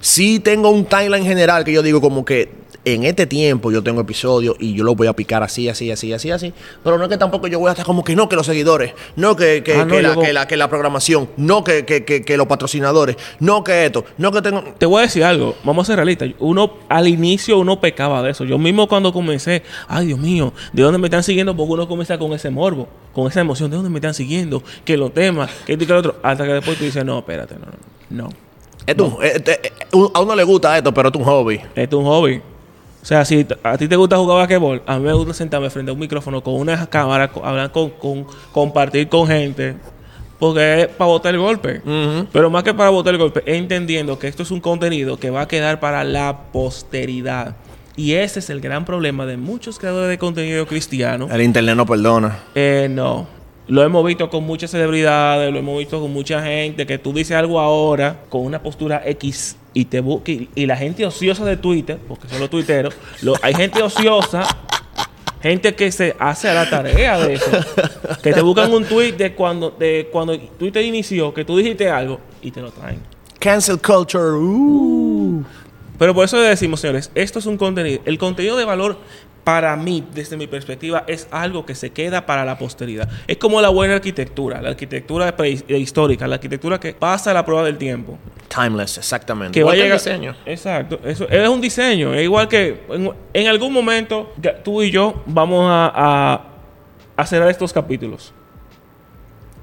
Sí tengo un timeline general que yo digo como que en este tiempo yo tengo episodios y yo los voy a picar así, así, así, así, así. Pero no es que tampoco yo voy a estar como que no, que los seguidores, no que, que, Ah, no, que la, que, la, que la programación, no que, que, los patrocinadores, no que esto, no que tengo... Te voy a decir algo, vamos a ser realistas. Uno, al inicio uno pecaba de eso. Yo mismo cuando comencé, ay Dios mío, ¿de dónde me están siguiendo? Porque uno comienza con ese morbo, con esa emoción, ¿de dónde me están siguiendo? Que los temas, que esto y que lo otro. Hasta que después tú dices, no, espérate, no, no, no. Es un- eh, eh, eh, a uno le gusta esto, pero es un hobby. Es un hobby. O sea, si a ti te gusta jugar basquetbol, a mí me gusta sentarme frente a un micrófono con una cámara, hablar con, con- compartir con gente, porque es para botar el golpe. Pero más que para botar el golpe, entendiendo que esto es un contenido que va a quedar para la posteridad. Y ese es el gran problema de muchos creadores de contenido cristiano. El internet no perdona. Eh, no. Lo hemos visto con muchas celebridades, lo hemos visto con mucha gente, que tú dices algo ahora con una postura X y te y, y la gente ociosa de Twitter, porque son los tuiteros, lo- hay gente ociosa, gente que se hace a la tarea de eso, que te buscan un tweet de cuando, de cuando Twitter inició, que tú dijiste algo y te lo traen. Cancel culture. uh. Pero por eso le decimos, señores, esto es un contenido. El contenido de valor, para mí, desde mi perspectiva, es algo que se queda para la posteridad. Es como la buena arquitectura, la arquitectura pre- histórica, la arquitectura que pasa a la prueba del tiempo. Timeless, exactamente. Que va a llegar. diseño. Exacto. Eso es un diseño. Es igual que en, en algún momento tú y yo vamos a, a, a cerrar estos capítulos.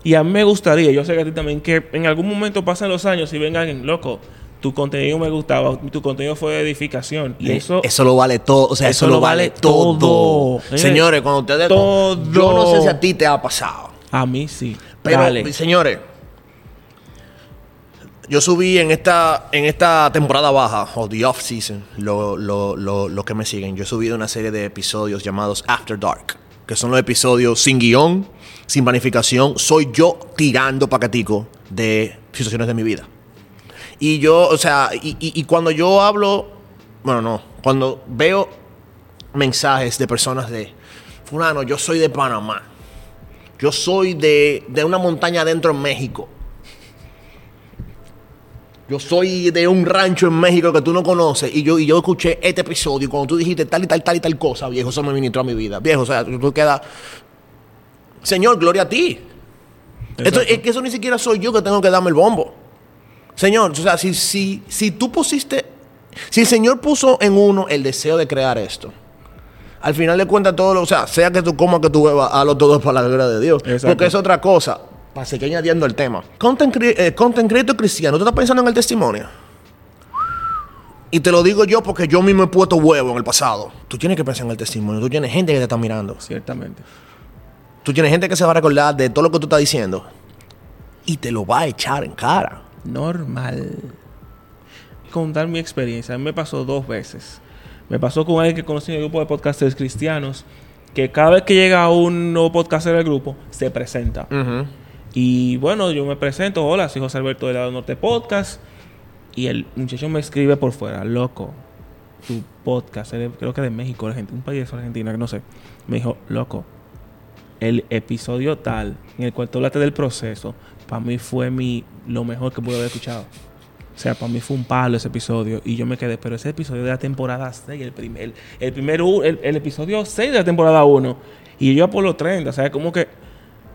Y a mí me gustaría, yo sé que a ti también, que en algún momento pasen los años y venga alguien, loco, tu contenido me gustaba, tu contenido fue de edificación. Y eso, eso lo vale todo. O sea, eso, lo vale todo. todo. Señores, cuando ustedes. Todo. Yo no sé si a ti te ha pasado. a mí sí. Pero, Dale. señores, yo subí en esta, en esta temporada baja, o the off-season, lo, lo, lo, lo que me siguen, yo he subido una serie de episodios llamados After Dark, que son los episodios sin guion, sin planificación, soy yo tirando paquetico de situaciones de mi vida. Y yo, o sea, y, y- y cuando yo hablo, bueno, no, cuando veo mensajes de personas de, fulano, yo soy de Panamá. Yo soy de, de una montaña adentro en México. Yo soy de un rancho en México que tú no conoces. Y yo, y yo escuché este episodio y cuando tú dijiste tal y tal, tal y tal cosa, viejo, eso me ministró a mi vida. Viejo, o sea, tú, tú quedas. Señor, gloria a ti. Esto, es que eso ni siquiera soy yo que tengo que darme el bombo. Señor, o sea, si, si, si tú pusiste. Si el Señor puso en uno el deseo de crear esto, al final de cuentas, todo lo, o sea, sea que tú comas, que tú bebas, hazlo todo para la gloria de Dios. Exacto. Porque es otra cosa. Para seguir añadiendo el tema. Content, eh, content creator cristiano, ¿tú estás pensando en el testimonio? Y te lo digo yo porque yo mismo he puesto huevo en el pasado. Tú tienes que pensar en el testimonio. Tú tienes gente que te está mirando. Ciertamente. Tú tienes gente que se va a recordar de todo lo que tú estás diciendo. Y te lo va a echar en cara. Normal. Contar mi experiencia. A mí me pasó dos veces. Me pasó con alguien que conocí en el grupo de podcasters cristianos, que cada vez que llega un nuevo podcaster del grupo, se presenta. Y bueno, yo me presento, hola, soy José Alberto de Lado Norte Podcast. Y el muchacho me escribe por fuera, loco, tu podcast, creo que de México, un país de Argentina, que no sé. Me dijo, loco, el episodio tal, en el cual tú hablaste del proceso, para mí fue mi, lo mejor que pude haber escuchado. O sea, para mí fue un palo ese episodio. Y yo me quedé, pero ese episodio de la temporada 6, el primer, el, primer, el, el episodio 6 de la temporada 1. Y yo por los 30, o sea, como que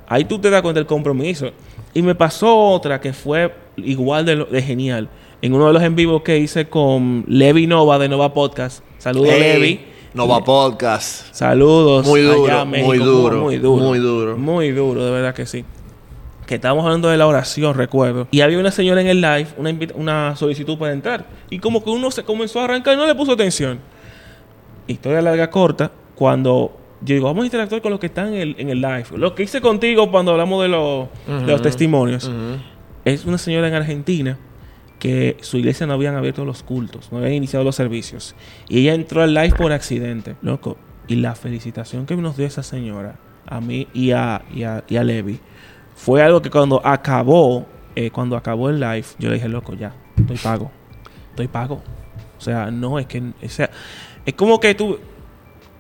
ahí tú te das cuenta del compromiso. Y me pasó otra que fue igual de, lo- de genial. En uno de los en vivos que hice con Levi Nova de Nova Podcast. Saludos, Levi. Nova Podcast. Saludos. Muy duro, allá a muy duro, Muy duro. muy duro. Muy duro, de verdad que sí. Que estábamos hablando de la oración, recuerdo. Y había una señora en el live, una, una solicitud para entrar. Y como que uno se comenzó a arrancar y no le puso atención. Historia larga, corta. Cuando yo digo, vamos a interactuar con los que están en el, en el live. Lo que hice contigo cuando hablamos de, los- de los testimonios. Es una señora en Argentina que su iglesia no habían abierto los cultos, no habían iniciado los servicios. Y ella entró al live por accidente, loco. Y la felicitación que nos dio esa señora, a mí y a, y a, y a Levi, fue algo que cuando acabó, eh, cuando acabó el live, yo le dije, loco, ya, estoy pago. Estoy pago. O sea, no es que. O sea, es como que tú.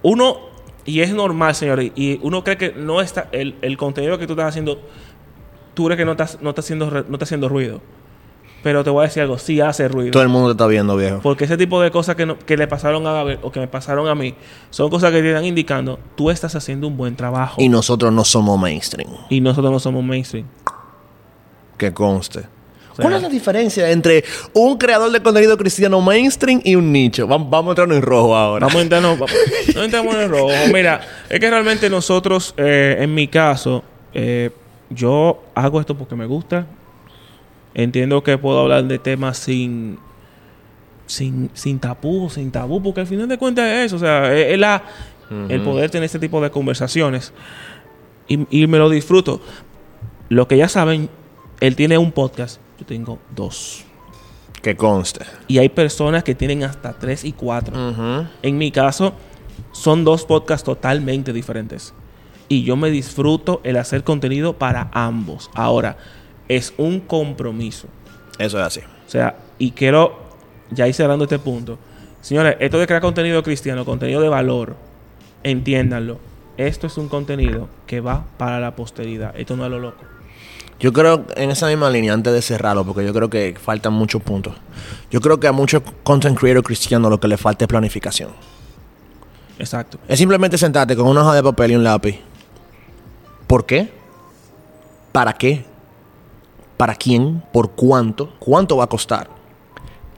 Uno. Y es normal, señores. Y uno cree que no está. El, el contenido que tú estás haciendo. Tú crees que no estás, no está haciendo, no está haciendo ruido. Pero te voy a decir algo. Sí hace ruido. Todo el mundo te está viendo, viejo. Porque ese tipo de cosas que, no- que le pasaron a Gabriel o que me pasaron a mí son cosas que te están indicando tú estás haciendo un buen trabajo. Y nosotros no somos mainstream. Y nosotros no somos mainstream. Que conste. sea- ¿Cuál es la diferencia entre un creador de contenido cristiano mainstream y un nicho? Vamos, vamos a entrarnos en rojo ahora. Vamos a entrarnos, vamos- no entramos en rojo. Mira, es que realmente nosotros, eh, en mi caso, eh, yo hago esto porque me gusta. Entiendo que puedo hablar de temas sin, sin, sin tapú, sin tabú, porque al final de cuentas es eso. O sea, es, es la, el poder tener este tipo de conversaciones. Y, y me lo disfruto. Lo que ya saben, él tiene un podcast, yo tengo dos. Que conste. Y hay personas que tienen hasta tres y cuatro. En mi caso, son dos podcasts totalmente diferentes. Y yo me disfruto el hacer contenido para ambos. Ahora, es un compromiso. Eso es así. O sea, y quiero, ya ir cerrando este punto. Señores, esto de crear contenido cristiano, contenido de valor, entiéndanlo. Esto es un contenido que va para la posteridad. Esto no es lo loco. Yo creo, en esa misma línea, antes de cerrarlo, porque yo creo que faltan muchos puntos. Yo creo que a muchos content creators cristianos lo que le falta es planificación. Exacto. Es simplemente sentarte con una hoja de papel y un lápiz. ¿Por qué? ¿Para qué? ¿Para quién? ¿Por cuánto? ¿Cuánto va a costar?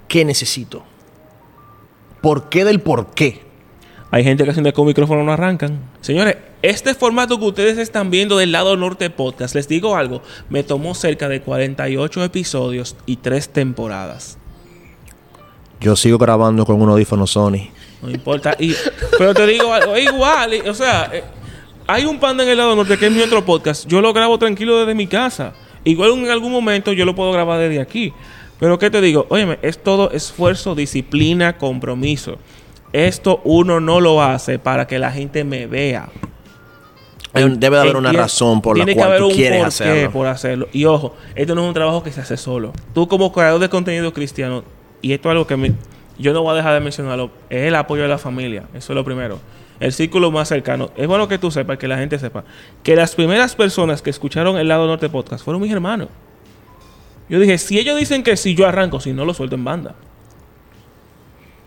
¿Qué necesito? ¿Por qué del por qué? Hay gente que haciendo con micrófono no arrancan. Señores, este formato que ustedes están viendo del lado norte podcast, les digo algo, me tomó cerca de 48 episodios y 3 temporadas. Yo sigo grabando con un audífono Sony. No importa. Y, pero te digo algo, igual, o sea, eh, hay un panda en el lado norte que es mi otro podcast. Yo lo grabo tranquilo desde mi casa. Igual en algún momento yo lo puedo grabar desde aquí. Pero ¿qué te digo? Óyeme, es todo esfuerzo, disciplina, compromiso. Esto uno no lo hace para que la gente me vea. Debe de haber una razón por la cual tú quieres hacerlo. por hacerlo. Y ojo, esto no es un trabajo que se hace solo. Tú como creador de contenido cristiano, y esto es algo que me- yo no voy a dejar de mencionarlo, es el apoyo de la familia. Eso es lo primero. El círculo más cercano. Es bueno que tú sepas, que la gente sepa, que las primeras personas que escucharon el lado norte podcast fueron mis hermanos. Yo dije, si ellos dicen que sí, yo arranco, si no lo suelto en banda.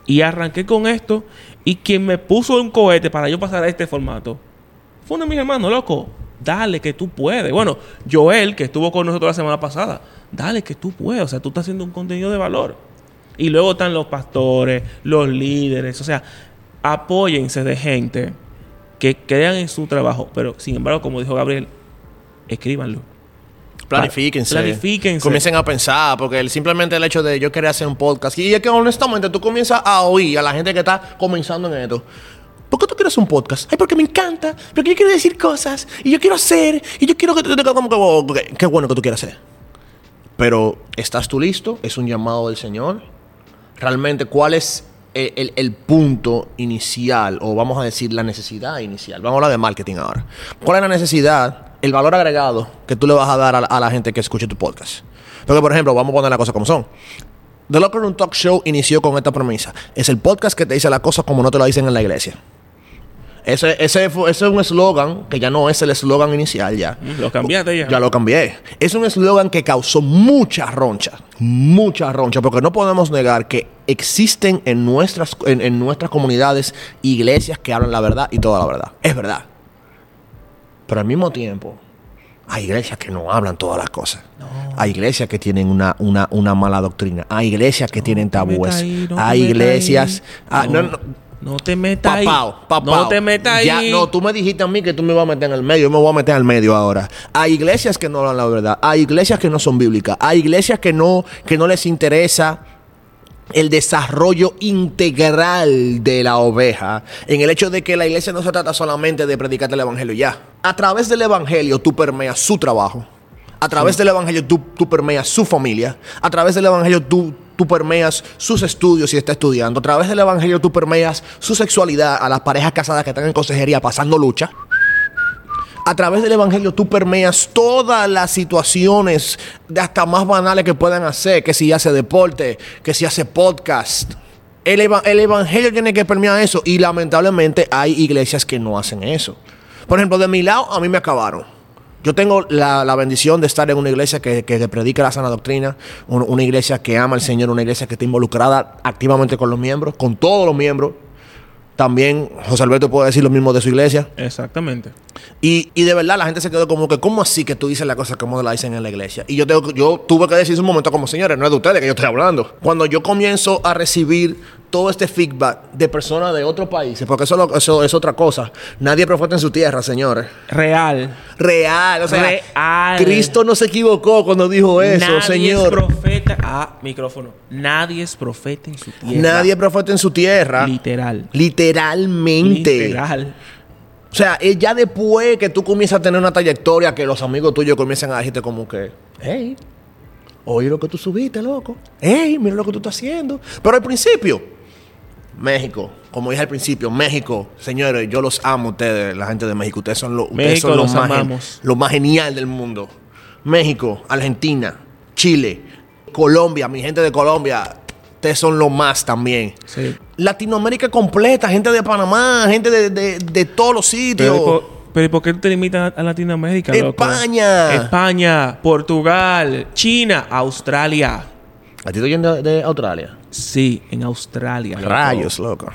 Y arranqué con esto. Y quien me puso un cohete para yo pasar a este formato fue uno de mis hermanos, loco. Dale que tú puedes. Bueno, Joel, que estuvo con nosotros la semana pasada, dale que tú puedes. O sea, tú estás haciendo un contenido de valor. Y luego están los pastores, los líderes. O sea, apóyense de gente que crean en su trabajo. Pero, sin embargo, como dijo Gabriel, escríbanlo. Planifíquense. Planifíquense. Comiencen a pensar, porque el- simplemente el hecho de yo querer hacer un podcast, y es que honestamente tú comienzas a oír a la gente que está comenzando en esto. ¿Por qué tú quieres un podcast? Ay, porque me encanta, porque yo quiero decir cosas, y yo quiero hacer, y yo quiero que tú como que, qué bueno que tú quieras hacer. Pero, ¿estás tú listo? ¿Es un llamado del Señor? Realmente, ¿cuál es el, punto inicial, o vamos a decir la necesidad inicial? Vamos a hablar de marketing ahora. ¿Cuál es la necesidad, el valor agregado que tú le vas a dar a, la- a la gente que escuche tu podcast? Porque, por ejemplo, vamos a poner las cosas como son. The Locker Room Talk Show inició con esta premisa. Es el podcast que te dice las cosas como no te lo dicen en la iglesia. Ese, ese, fue- ese es un eslogan que ya no es el eslogan inicial ya. Mm, Lo cambiaste ya. Ya lo cambié. Es un eslogan que causó mucha roncha. Mucha roncha. Porque no podemos negar que existen en nuestras, en, en nuestras comunidades iglesias que hablan la verdad y toda la verdad. Es verdad. Pero al mismo tiempo, hay iglesias que no hablan todas las cosas. Hay iglesias que tienen una, una, una mala doctrina. Hay iglesias que tienen tabúes. ahí, no hay iglesias. Ah, no, no. Te metas ahí. Papao, papao. No te metas Ya, ahí. no, tú me dijiste a mí que tú me ibas a meter en el medio. Yo me voy a meter el medio ahora. Hay iglesias que no hablan la verdad. Hay iglesias que no son bíblicas. Hay iglesias que no, que no les interesa el desarrollo integral de la oveja, en el hecho de que la iglesia no se trata solamente de predicarte el evangelio ya. A través del evangelio tú permeas su trabajo. A través del evangelio tú, tú permeas su familia. A través del evangelio tú, tú permeas sus estudios si está estudiando. A través del evangelio tú permeas su sexualidad a las parejas casadas que están en consejería pasando lucha. A través del evangelio tú permeas todas las situaciones de hasta más banales que puedan hacer, que si hace deporte, que si hace podcast. El, eva- el evangelio tiene que permear eso. Y lamentablemente hay iglesias que no hacen eso. Por ejemplo, de mi lado, a mí me acabaron. Yo tengo la, la bendición de estar en una iglesia que, que- que predica la sana doctrina, un- una iglesia que ama al Señor, una iglesia que está involucrada activamente con los miembros, con todos los miembros. También José Alberto puede decir lo mismo de su iglesia. Exactamente. Y, y de verdad la gente se quedó como que, ¿cómo así que tú dices la cosa como la dicen en la iglesia? Y yo, tengo, que- yo tuve que decir en un momento como, señores, no es de ustedes que yo estoy hablando. Cuando yo comienzo a recibir todo este feedback de personas de otros países, porque eso, lo- eso es otra cosa. Nadie profeta en su tierra, señores. Real. Real, o sea, Real. Cristo no se equivocó cuando dijo eso, Nadie señor. es profeta. Ah, micrófono. Nadie es profeta en su tierra. Nadie es profeta en su tierra. Literal. Literalmente. Literal. O sea, es ya después que tú comienzas a tener una trayectoria que los amigos tuyos comienzan a decirte como que, hey, oye lo que tú subiste, loco. Hey, mira lo que tú estás haciendo. Pero al principio, México, como dije al principio, México, señores, yo los amo ustedes, la gente de México. Ustedes son, lo- ustedes México son los más, gen- amamos. lo más genial del mundo. México, Argentina, Chile, Colombia, mi gente de Colombia, ustedes son lo más también. Sí. Latinoamérica completa, gente de Panamá, gente de, de- de todos los sitios. Pero, ¿y por- pero ¿y por qué tú te limitas a Latinoamérica, loco? España. España, Portugal, China, Australia. ¿A ti te de, de Australia? Sí, en Australia. Rayos, loco.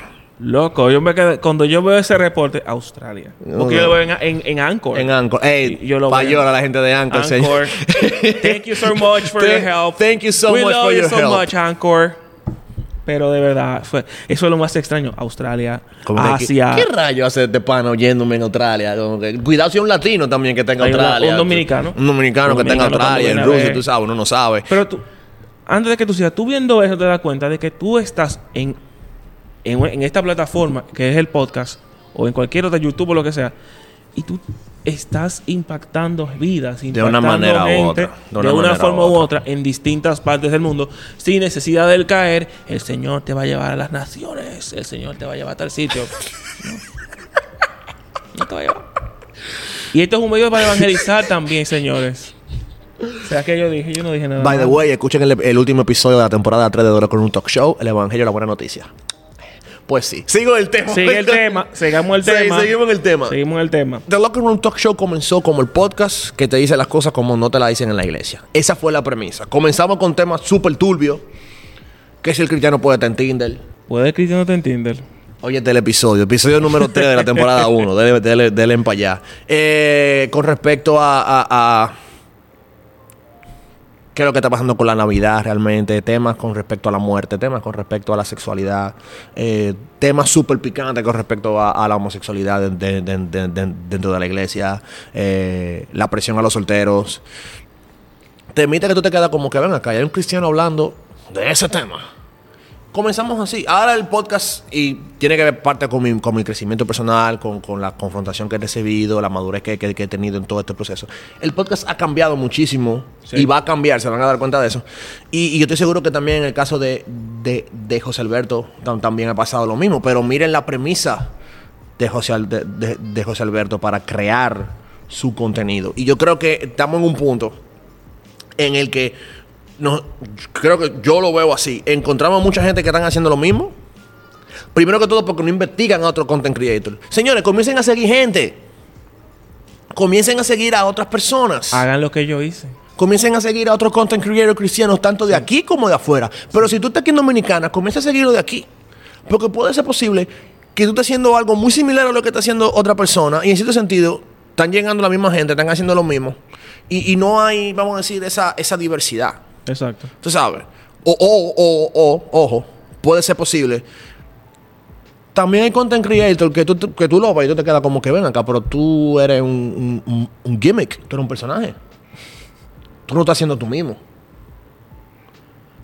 Loco, yo me quedé, cuando yo veo ese reporte, Australia. Porque No, yo lo veo en, en, en Anchor. En Anchor. Ey, yo lo payola veo. a la gente de Anchor, señor. Thank you so much for your help. thank you so We much love for you your so help. much, Anchor. Pero de verdad, fue, eso es lo más extraño. Australia, Como Asia. ¿Qué, qué rayo hace este pana oyéndome en Australia? Como que, cuidado si es un latino también que tenga un- Australia. un dominicano. Un dominicano Un que tenga dominicano Australia. cuando En viene a Rusia, ver. tú sabes, uno no sabe. Pero tú, antes de que tú sigas, tú viendo eso te das cuenta de que tú estás en, en, en esta plataforma, que es el podcast, o en cualquier otra YouTube o lo que sea, y tú estás impactando vidas, De una manera u otra, de de una forma u otra, en distintas partes del mundo, sin necesidad de caer, el Señor te va a llevar a las naciones, el Señor te va a llevar a tal sitio. No, No te va a llevar. Y esto es un medio para evangelizar también, señores. O sea, que yo dije, yo no dije nada. By the way, escuchen el, el último episodio de la temporada 3 de Doro con un talk show, El Evangelio, la buena noticia. Pues sí. Sigo el tema. Sigue el tema, sigamos el Sí, tema. seguimos en el tema. Seguimos en el tema. The Locker Room Talk Show comenzó como el podcast que te dice las cosas como no te las dicen en la iglesia. Esa fue la premisa. Comenzamos con temas súper turbios. Que si el cristiano puede estar en Tinder. ¿Puede Cristiano te entiender? Oye, el episodio. Episodio número 3 de la temporada 1. Dele, dele, dele en para allá. Eh, con respecto a, a- a- ¿Qué es lo que está pasando con la Navidad realmente? Temas con respecto a la muerte, temas con respecto a la sexualidad, eh, temas súper picantes con respecto a, la homosexualidad de- de- de- de- de- dentro de la iglesia, eh, la presión a los solteros. Te emite que tú te quedas como que ven acá, hay un cristiano hablando de ese tema. Comenzamos así. Ahora el podcast, y tiene que ver parte con mi, con mi crecimiento personal, con, con la confrontación que he recibido, la madurez que, que- que he tenido en todo este proceso. El podcast ha cambiado muchísimo Sí. y va a cambiar, se van a dar cuenta de eso. Y, y yo estoy seguro que también en el caso de, de, de José Alberto tam- también ha pasado lo mismo. Pero miren la premisa de José, de- de José Alberto para crear su contenido. Y yo creo que estamos en un punto en el que no, creo que yo lo veo así. Encontramos mucha gente que están haciendo lo mismo. Primero que todo porque no investigan a otro content creator. Señores, comiencen a seguir gente. Comiencen a seguir a otras personas. Hagan lo que yo hice. Comiencen a seguir a otros content creators cristianos, tanto de aquí como de afuera. Pero si tú estás aquí en Dominicana, comienza a seguirlo de aquí. Porque puede ser posible que tú estés haciendo algo muy similar a lo que está haciendo otra persona. Y en cierto sentido, están llegando la misma gente, están haciendo lo mismo. Y, y no hay, vamos a decir, esa, esa diversidad. Exacto. Tú sabes. O, o, o, o, ojo, puede ser posible. También hay content creator que tú, que tú lo ves y tú te quedas como que ven acá, pero tú eres un, un- gimmick, tú eres un personaje. Tú no estás siendo tú mismo.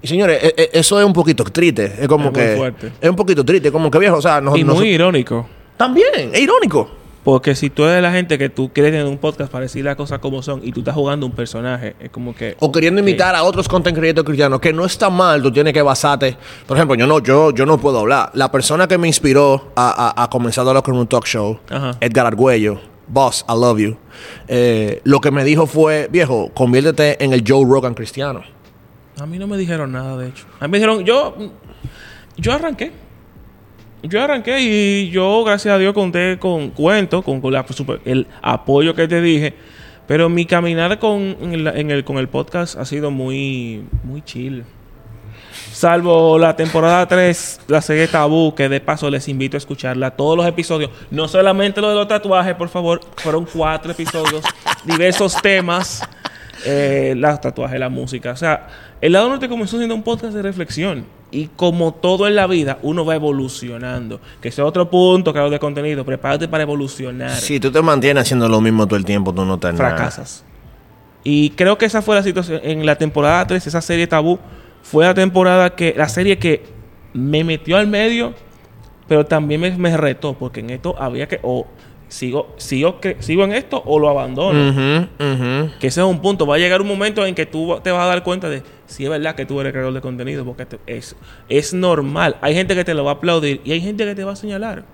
Y señores, e- e- eso es un poquito triste. Es como Es muy que. fuerte. Es un poquito triste, como que viejo. O sea, no, y no- muy irónico. También, es irónico. Porque si tú eres la gente que tú quieres tener un podcast para decir las cosas como son y tú estás jugando un personaje, es como que. O queriendo imitar a otros content creators cristianos, que no está mal, tú tienes que basarte. Por ejemplo, yo no, yo, yo no puedo hablar. La persona que me inspiró a, a, a comenzar a hablar con un talk show, Ajá. Edgar Argüello, Boss, I love you. eh, lo que me dijo fue, viejo, conviértete en el Joe Rogan cristiano. A mí no me dijeron nada, de hecho. A mí me dijeron, yo. yo arranqué. Yo arranqué y yo, gracias a Dios, conté con cuento, con, el apoyo que te dije. Pero mi caminar con, en el, con el podcast ha sido muy, muy chill. Salvo la temporada 3, la serie Tabú, que de paso les invito a escucharla. Todos los episodios, no solamente lo de los tatuajes, por favor, fueron cuatro episodios, diversos temas, eh, los tatuajes, la música. O sea, el lado norte comenzó siendo un podcast de reflexión. Y como todo en la vida, uno va evolucionando. Que ese es otro punto, creador de contenido. Prepárate para evolucionar Si tú te mantienes haciendo lo mismo todo el tiempo, tú no te fracasas. Y creo que esa fue la situación. En la temporada 3, esa serie tabú, fue la temporada que, la serie que me metió al medio, pero también me, me retó, porque en esto había que, o sigo, sigo, sigo en esto o lo abandono. Que ese es un punto. Va a llegar un momento en que tú te vas a dar cuenta de si es verdad que tú eres creador de contenido, porque te- es, es normal. Hay gente que te lo va a aplaudir y hay gente que te va a señalar.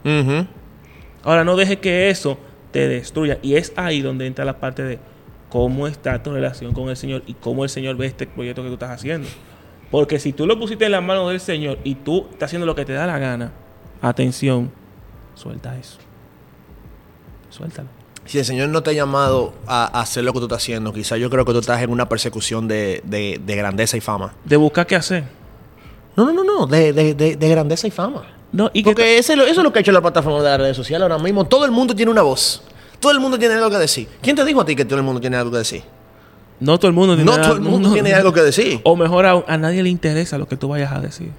Ahora, no dejes que eso te destruya. Y es ahí donde entra la parte de cómo está tu relación con el Señor y cómo el Señor ve este proyecto que tú estás haciendo. Porque si tú lo pusiste en las manos del Señor y tú estás haciendo lo que te da la gana, atención, suelta eso. Suéltalo. Si el Señor no te ha llamado a, a hacer lo que tú estás haciendo, quizás yo creo que tú estás en una persecución de, de- de grandeza y fama. De buscar qué hacer. No, no, no, no, de, de- de- de grandeza y fama. No, y que Porque ese es lo- eso es lo que ha hecho la plataforma de las redes sociales ahora mismo. Todo el mundo tiene una voz. Todo el mundo tiene algo que decir. ¿Quién te dijo a ti que todo el mundo tiene algo que decir? no todo el mundo tiene No nada- todo el mundo no- tiene algo que decir. O mejor aún, a nadie le interesa lo que tú vayas a decir.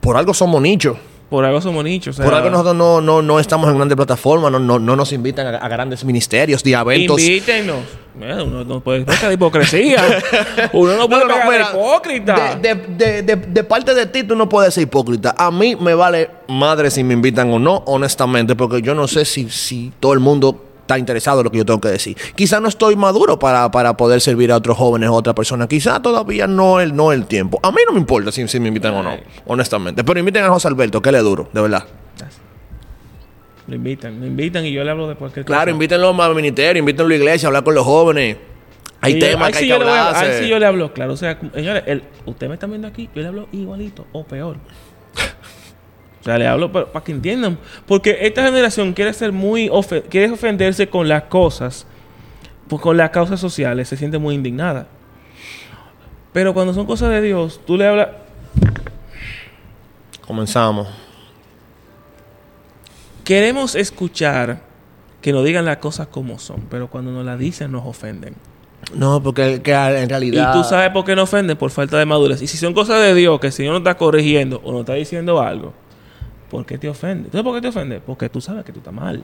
Por algo somos nichos. Por algo somos nichos. o sea, Por algo nosotros no, no, no estamos en grandes plataformas, no, no, no nos invitan a, a grandes ministerios, de eventos. Invítenos. Mira, uno no puede pecar de hipocresía. uno no puede No, no, mira, hipócrita. De, de- de- de- de parte de ti, tú no puedes ser hipócrita. A mí me vale madre si me invitan o no, honestamente, porque yo no sé si, si todo el mundo está interesado en lo que yo tengo que decir. Quizá no estoy maduro para, para poder servir a otros jóvenes o a otra persona. Quizá todavía no el, no el tiempo. A mí no me importa si, si me invitan o no, honestamente. Pero inviten a José Alberto, que le duro, de verdad. Lo invitan, lo invitan y yo le hablo de cualquier Claro, invítenlo al ministerio, invítenlo a la iglesia, a hablar con los jóvenes. Hay Y temas ahí que sí hay que hablar. Ahí sí yo le hablo, claro. O sea, señores, el, usted me está viendo aquí, yo le hablo igualito o peor. O sea, le hablo para, para que entiendan. Porque esta generación quiere ser muy... quiere ofenderse con las cosas, pues con las causas sociales, se siente muy indignada. Pero cuando son cosas de Dios, tú le hablas... Comenzamos. Queremos escuchar que nos digan las cosas como son, pero cuando nos las dicen nos ofenden. No, porque que en realidad. Y tú sabes por qué nos ofenden, por falta de madurez. Y si son cosas de Dios, que el Señor no está corrigiendo o no está diciendo algo, ¿por qué te ofende? ¿Entonces por qué te ofende? Porque tú sabes que tú estás mal.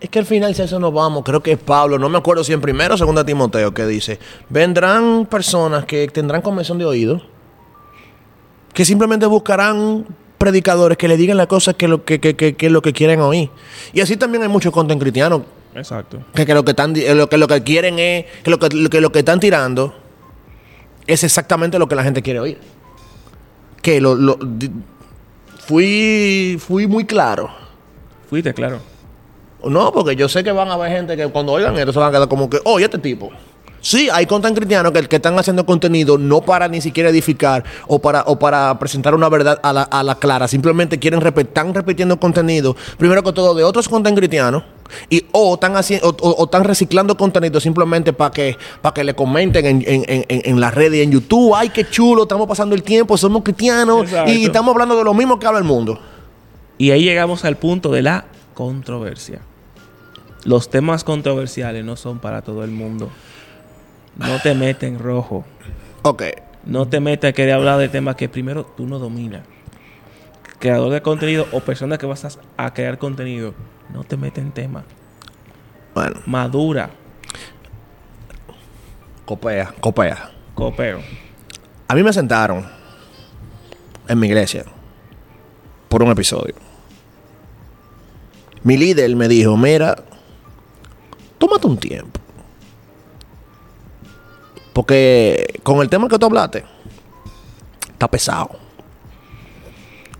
Es que al final, si eso nos vamos, creo que es Pablo, no me acuerdo si en primero o segundo Timoteo, que dice: Vendrán personas que tendrán convención de oído, que simplemente buscarán predicadores que le digan las cosas que, lo, que, que, que, que lo que quieren oír. Y así también hay muchos content cristianos Exacto. que, que lo que están eh, lo que lo que quieren es que lo que, lo que lo que están tirando es exactamente lo que la gente quiere oír. Que lo, lo- fui fui muy claro. Fuiste, claro. No, porque yo sé que van a haber gente que cuando oigan esto se van a quedar como que, oh, ¿y este tipo? Sí, hay content cristianos que, que están haciendo contenido no para ni siquiera edificar o para, o para presentar una verdad a la, a la clara. Simplemente quieren repetir, están repitiendo contenido, primero que todo, de otros content cristianos. Y o están haciendo, o, o- o están reciclando contenido simplemente para que, para que le comenten en, en, en, en las redes y en YouTube. Ay, qué chulo, estamos pasando el tiempo, somos cristianos Exacto. y estamos hablando de lo mismo que habla el mundo. Y ahí llegamos al punto de la controversia. Los temas controversiales no son para todo el mundo. No te metes en rojo. Ok. No te metas a querer hablar de temas que primero tú no dominas. Creador de contenido o persona que vas a, a crear contenido, no te metas en temas. Bueno, Madura, copea, copea. copeo. A mí me sentaron en mi iglesia por un episodio. Mi líder me dijo, mira, tómate un tiempo. Porque con el tema que tú hablaste, está pesado.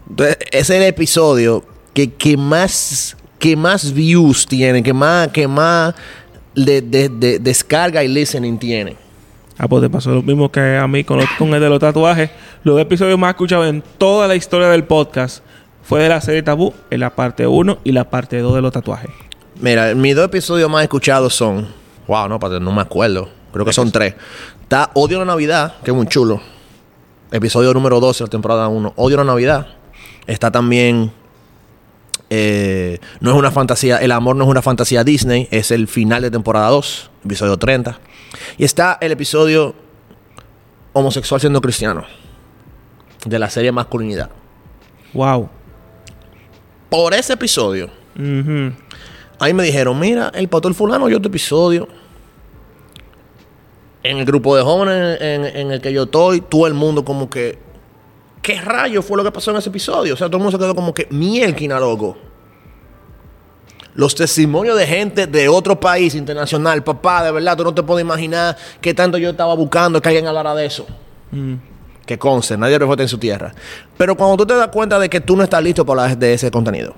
Entonces, ese es el episodio que, que más que más views tiene, que más, que más de, de- de- descarga y listening tiene. Ah, pues te pasó lo mismo que a mí con, los- con el de los tatuajes. Los episodios más escuchados en toda la historia del podcast fue de la serie Tabú, en la parte 1 y la parte 2 de los tatuajes. Mira, mis dos episodios más escuchados son. Wow, no, no me acuerdo. Creo que son tres. Está Odio la Navidad, que es muy chulo. Episodio número 12 de la temporada 1. Odio la Navidad. Está también. Eh, no es una fantasía. El amor no es una fantasía Disney. Es el final de temporada 2. Episodio 30. Y está el episodio Homosexual siendo cristiano. De la serie Masculinidad. Wow. Por ese episodio. Ahí me dijeron, mira, el pastor fulano oyó tu episodio. En el grupo de jóvenes en, en el que yo estoy, todo el mundo como que... ¿Qué rayo fue lo que pasó en ese episodio? O sea, todo el mundo se quedó como que mielquina, loco. Los testimonios de gente de otro país internacional, papá, de verdad, tú no te puedes imaginar qué tanto yo estaba buscando que alguien hablara de eso. Mm. Que conste, nadie refota en su tierra. Pero cuando tú te das cuenta de que tú no estás listo para hablar de ese contenido,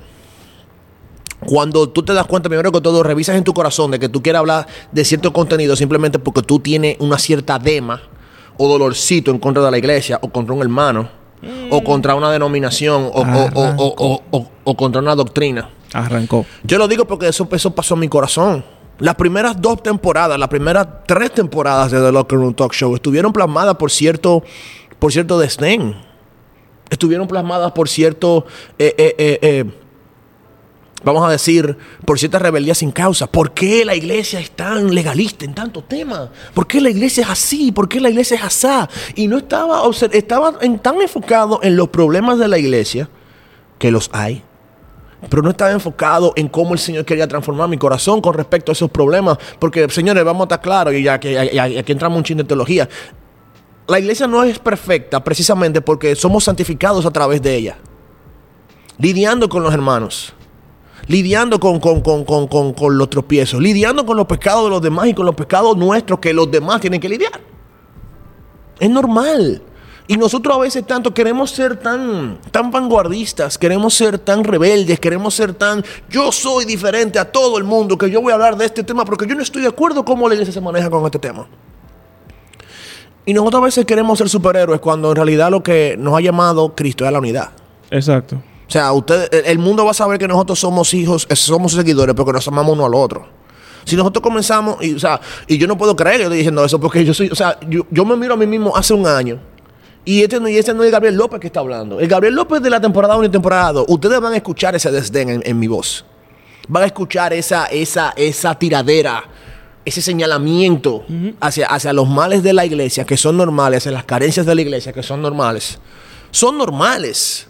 cuando tú te das cuenta, primero que todo, revisas en tu corazón de que tú quieres hablar de cierto contenido simplemente porque tú tienes una cierta dema o dolorcito en contra de la iglesia o contra un hermano o contra una denominación o, o- o- o- o- o- o contra una doctrina. Arrancó. Yo lo digo porque eso, eso pasó en mi corazón. Las primeras dos temporadas, las primeras tres temporadas de The Locker Room Talk Show estuvieron plasmadas por cierto, por cierto desdén. Estuvieron plasmadas por cierto, eh, eh, eh, eh, vamos a decir, por cierta rebeldía sin causa. ¿Por qué la iglesia es tan legalista en tantos temas? ¿Por qué la iglesia es así? ¿Por qué la iglesia es asá? Y no estaba, estaba en- tan enfocado en los problemas de la iglesia, que los hay, pero no estaba enfocado en cómo el Señor quería transformar mi corazón con respecto a esos problemas. Porque, señores, vamos a estar claros, y ya que aquí entramos un chin de teología. La iglesia no es perfecta precisamente porque somos santificados a través de ella. Lidiando con los hermanos. Lidiando con, con, con, con, con, los tropiezos. Lidiando con los pecados de los demás y con los pecados nuestros que los demás tienen que lidiar. Es normal. Y nosotros a veces tanto queremos ser tan, tan vanguardistas, queremos ser tan rebeldes, queremos ser tan, yo soy diferente a todo el mundo, que yo voy a hablar de este tema porque yo no estoy de acuerdo cómo la iglesia se maneja con este tema. Y nosotros a veces queremos ser superhéroes cuando en realidad lo que nos ha llamado Cristo es la unidad. Exacto. O sea, usted, el- mundo va a saber que nosotros somos hijos, eh, somos seguidores, porque nos amamos uno al otro. Si nosotros comenzamos, y, o sea, y yo no puedo creer que estoy diciendo eso, porque yo soy, o sea, yo, yo me miro a mí mismo hace un año. Y este, no, y este no es Gabriel López que está hablando. El Gabriel López de la temporada 1 y temporada 2. Ustedes van a escuchar ese desdén en, en mi voz. Van a escuchar esa, esa, esa tiradera, ese señalamiento hacia, hacia los males de la iglesia, que son normales, hacia las carencias de la iglesia, que son normales. Son normales.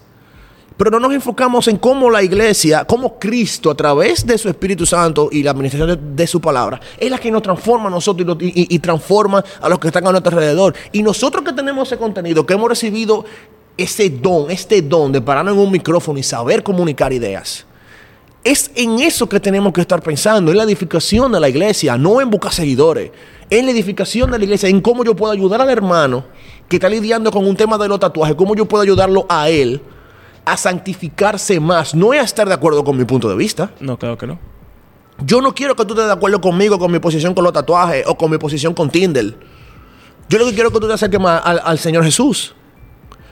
Pero no nos enfocamos en cómo la iglesia, cómo Cristo a través de su Espíritu Santo y la administración de, su palabra, es la que nos transforma a nosotros y- y transforma a los que están a nuestro alrededor. Y nosotros que tenemos ese contenido, que hemos recibido ese don, este don de pararnos en un micrófono y saber comunicar ideas, es en eso que tenemos que estar pensando, en la edificación de la iglesia, no en buscar seguidores, en la edificación de la iglesia, en cómo yo puedo ayudar al hermano que está lidiando con un tema de los tatuajes, cómo yo puedo ayudarlo a él a santificarse más, no es a estar de acuerdo con mi punto de vista. No, claro que no. Yo no quiero que tú estés de acuerdo conmigo, con mi posición con los tatuajes o con mi posición con Tinder. Yo lo que quiero es que tú te acerques más al, al Señor Jesús.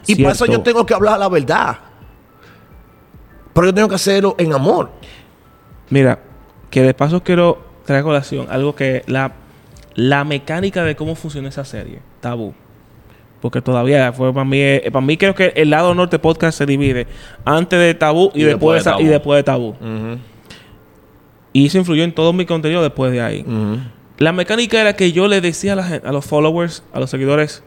Y para eso Cierto. yo tengo que hablar la verdad. Pero yo tengo que hacerlo en amor. Mira, que de paso quiero traer a colación algo que la, la mecánica de cómo funciona esa serie, tabú. Porque todavía fue para mí, eh, para mí creo que el lado norte podcast se divide antes de tabú y, Y después, de Sa- y Tabú. después de tabú. Y eso influyó en todo mi contenido después de ahí. La mecánica era que yo le decía a, la gen- a los followers, a los seguidores,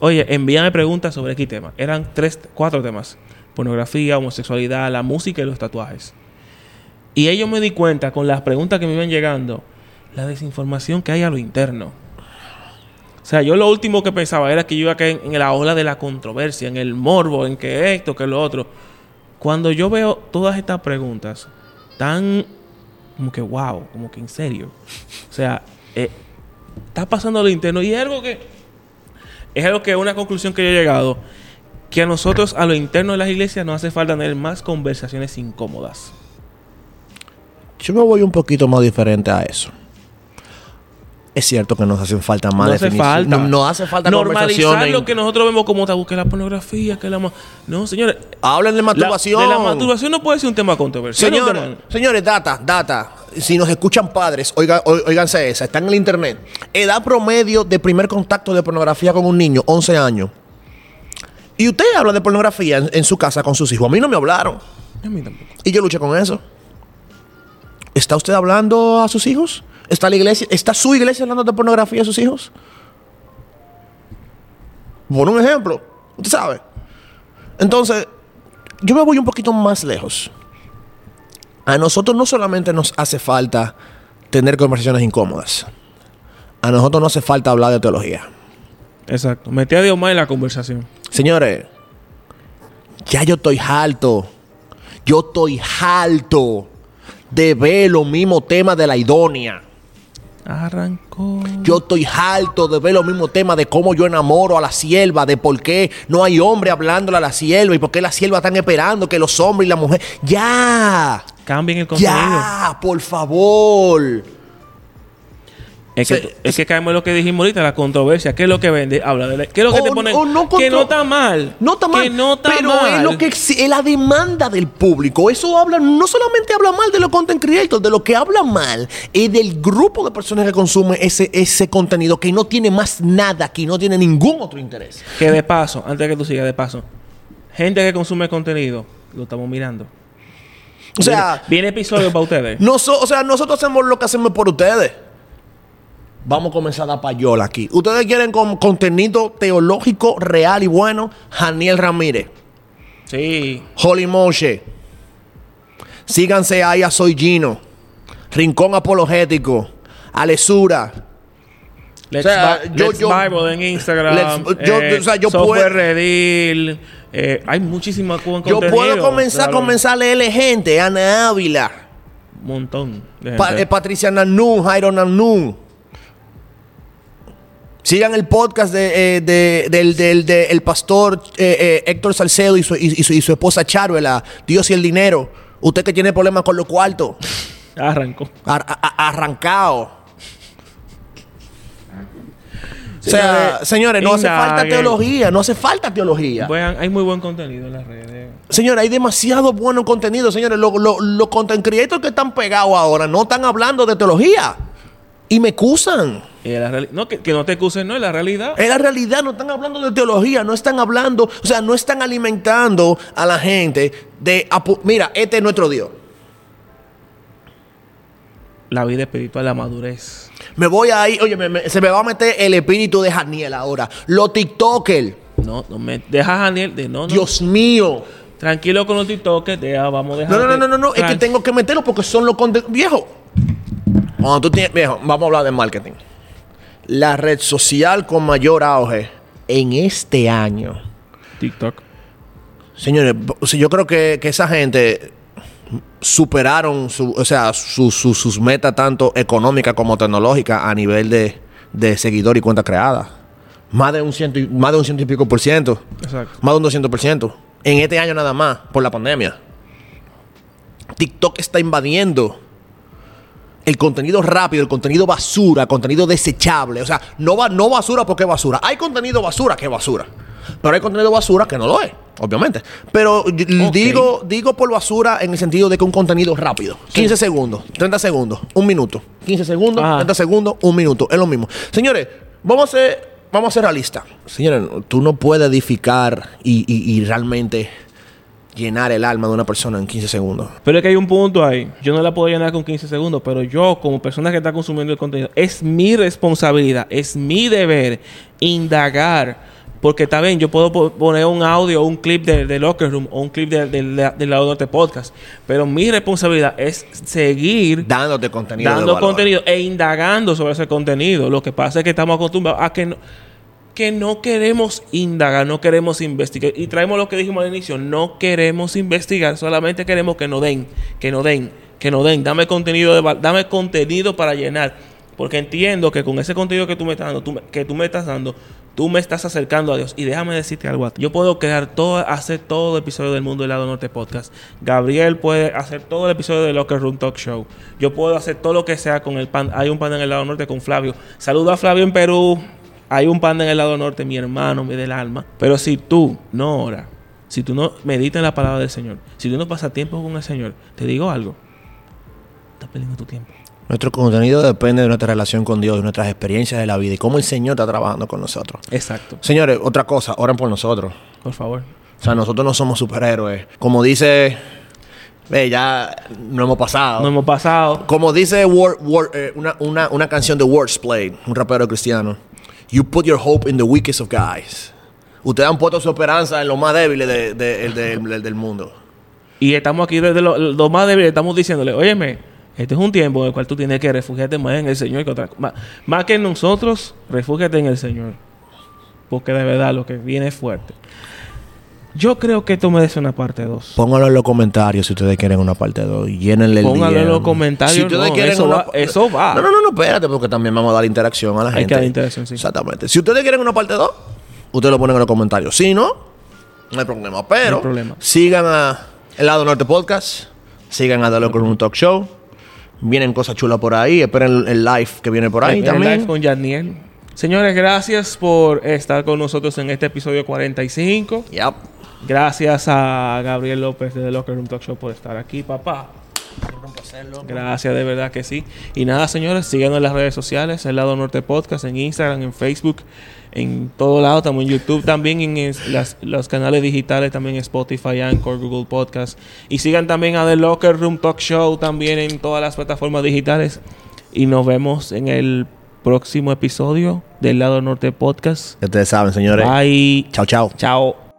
oye, envíame preguntas sobre X tema. Eran tres, cuatro temas. Pornografía, homosexualidad, la música y los tatuajes. Y ellos me di cuenta con las preguntas que me iban llegando, la desinformación que hay a lo interno. O sea, yo lo último que pensaba era que yo iba a caer en la ola de la controversia, en el morbo, en que esto, que lo otro. Cuando yo veo todas estas preguntas tan como que wow, como que en serio. O sea, eh, está pasando lo interno y es algo que es algo que una conclusión que yo he llegado que a nosotros a lo interno de las iglesias nos hace falta tener más conversaciones incómodas. Yo me voy un poquito más diferente a eso. Es cierto que nos hacen falta más no hace falta. No, no hace falta Normalizar lo que nosotros vemos como tabú, que la pornografía, que la... No, señores. Hablen de la- masturbación. de la masturbación no puede ser un tema controversial. es un Señores, tema- señores, data, data. Si nos escuchan padres, oiga, ó- óiganse esa, está en el internet. Edad promedio de primer contacto de pornografía con un niño, 11 años. Y usted habla de pornografía en, en su casa con sus hijos. A mí no me hablaron. A mí tampoco. Y yo luché con eso. ¿Está usted hablando a sus hijos? ¿Está la iglesia, está su iglesia hablando de pornografía a sus hijos? Por un ejemplo, usted sabe. Entonces, yo me voy un poquito más lejos. A nosotros no solamente nos hace falta tener conversaciones incómodas. A nosotros no hace falta hablar de teología. Exacto. Metí a Dios más en la conversación. Señores, ya yo estoy harto. Yo estoy harto de ver los mismos temas de la idonia. Arrancó. Yo estoy harto de ver los mismos temas de cómo yo enamoro a la sierva, de por qué no hay hombre hablándole a la sierva y por qué la sierva están esperando que los hombres y la mujer. ¡Ya! Cambien el contenido. ¡Ya! ¡Por favor! Es que, Se- es que caemos en lo que dijimos ahorita, la controversia. ¿Qué es lo que vende? Habla de la- ¿Qué es lo que O- te pone? no que no está mal. No está mal. Que no está pero mal. es lo que es la demanda del público. Eso habla, no solamente habla mal de los content creators, de lo que habla mal es del grupo de personas que consumen ese, ese contenido que no tiene más nada, que no tiene ningún otro interés. Que de paso, antes de que tú sigas, de paso, gente que consume contenido, lo estamos mirando. O sea, Viene, viene episodio para ustedes. noso- o sea, nosotros hacemos lo que hacemos por ustedes. Vamos a comenzar a dar payola aquí. Ustedes quieren con contenido teológico real y bueno, Janiel Ramírez. Sí. Holy Moshe. Síganse ahí a Soy Gino. Rincón Apologético. Alesura. Let's, O sea, yo- Let's yo- Bible en Instagram. Let's- yo- eh, o sea, yo software puedo- Redil. eh, hay muchísimo buen Yo contenido. puedo comenzar, Claro, comenzar a leerle gente. Ana Ávila. Un montón de Pa- gente. eh, Patricia Nanú. Jairo Nanú. Sigan el podcast de, eh, de- del, del- de el pastor eh, eh, Héctor Salcedo y su, y- y su- y su esposa Charuela. Dios y el dinero. Usted que tiene problemas con los cuartos. Arrancó. Ar- a- arrancado. O sea, señores, no hace falta teología, no hace falta teología. Vean, hay muy buen contenido en las redes. Señores, hay demasiado bueno contenido. Señores, los lo, los content creators que están pegados ahora no están hablando de teología. Y me excusan. Reali- no, que, que no te acusen, no, es la realidad. En la realidad no están hablando de teología, no están hablando, o sea, no están alimentando a la gente de, mira, este es nuestro Dios. La vida espiritual, la madurez. Me voy ahí, oye, me- me- se me va a meter el espíritu de Janiel ahora. Los TikTokers, No, no me deja a Daniel de no, no. Dios mío. Tranquilo con los TikTokers, deja, vamos a dejar. No, no, no, no, no, es que tengo que meterlo porque son los content... Viejo, cuando tú tienes... Viejo, vamos a hablar de marketing. La red social con mayor auge en este año. TikTok. Señores, yo creo que, que esa gente superaron su, o sea, su- su- sus metas tanto económicas como tecnológicas a nivel de, de seguidor y cuenta creada. Más de un ciento y, más de un ciento y pico por ciento. Exacto. Más de un 200 por ciento. En este año nada más, por la pandemia. TikTok está invadiendo el contenido rápido, el contenido basura, contenido desechable. O sea, no, va, no basura porque es basura. Hay contenido basura que es basura. Pero hay contenido basura que no lo es, obviamente. Pero digo, digo por basura en el sentido de que un contenido rápido. 15 segundos, 30 segundos, un minuto. 15 segundos, Ajá. 30 segundos, un minuto. Es lo mismo. Señores, vamos a ser, vamos a ser realistas. Señores, tú no puedes edificar y, y- y realmente llenar el alma de una persona en 15 segundos. Pero es que hay un punto ahí. Yo no la puedo llenar con 15 segundos, pero yo, como persona que está consumiendo el contenido, es mi responsabilidad, es mi deber indagar. Porque está bien, yo puedo po- poner un audio o un clip de, de Locker Room o un clip de- de- de- del lado de este podcast. Pero mi responsabilidad es seguir Dándote contenido. dando contenido e indagando sobre ese contenido. Lo que pasa es que estamos acostumbrados a que no, que no queremos indagar, no queremos investigar. Y traemos lo que dijimos al inicio, no queremos investigar, solamente queremos que nos den, que nos den, que nos den. Dame contenido, de, dame contenido para llenar. Porque entiendo que con ese contenido que tú me estás dando, que tú me estás dando, tú me estás acercando a Dios. Y déjame decirte algo. Yo puedo crear todo, hacer todo el episodio del Mundo del Lado Norte Podcast. Gabriel puede hacer todo el episodio del Locker Room Talk Show. Yo puedo hacer todo lo que sea con el pan. Hay un pan en el lado norte con Flavio. Saludo a Flavio en Perú. Hay un pan en el lado norte, mi hermano, mi del alma. Pero si tú no oras, si tú no meditas en la palabra del Señor, si tú no pasas tiempo con el Señor, te digo algo. Estás perdiendo tu tiempo. Nuestro contenido depende de nuestra relación con Dios, de nuestras experiencias de la vida y cómo el Señor está trabajando con nosotros. Exacto. Señores, otra cosa, oren por nosotros. Por favor. O sea, nosotros no somos superhéroes. Como dice, ve, ya no hemos pasado. No hemos pasado. Como dice eh, una, una, una canción de Wordplay, un rapero cristiano. You put your hope in the weakest of guys. Ustedes han puesto su esperanza en lo más débiles de- de- de- el del mundo. Y estamos aquí desde lo, lo más débil, estamos diciéndole, óyeme, este es un tiempo en el cual tú tienes que refugiarte más en el Señor que otra más, más que en nosotros, refúgiate en el Señor. Porque de verdad lo que viene es fuerte. Yo creo que esto merece una parte 2. Pónganlo en los comentarios si ustedes quieren una parte 2. Llénenle el Pónganlo en los comentarios, Si ustedes no, quieren eso una- va- eso va. No, no, no, no, espérate, porque también vamos a dar interacción a la Hay gente. que dar interacción, sí. Exactamente. Si ustedes quieren una parte 2, ustedes lo ponen en los comentarios. Si no, no hay problema. Pero No hay problema. sigan a El Lado Norte Podcast. Sigan a The Locker Room Talk Show. Vienen cosas chulas por ahí. Esperen el, el live que viene por ahí El también. live con Yadniel. Señores, gracias por estar con nosotros en este episodio 45. Yep. Gracias a Gabriel López de The Locker Room Talk Show por estar aquí, papá. Gracias, de verdad que sí. Y nada, señores, síganos en las redes sociales, el lado norte podcast, en Instagram, en Facebook, en todo lado, también en YouTube, también en es- las- los canales digitales, también en Spotify, Anchor, Google Podcast. Y sigan también a The Locker Room Talk Show también en todas las plataformas digitales. Y nos vemos en el próximo episodio del lado norte podcast. Ustedes saben, señores. Bye. Chao, chao. Chao.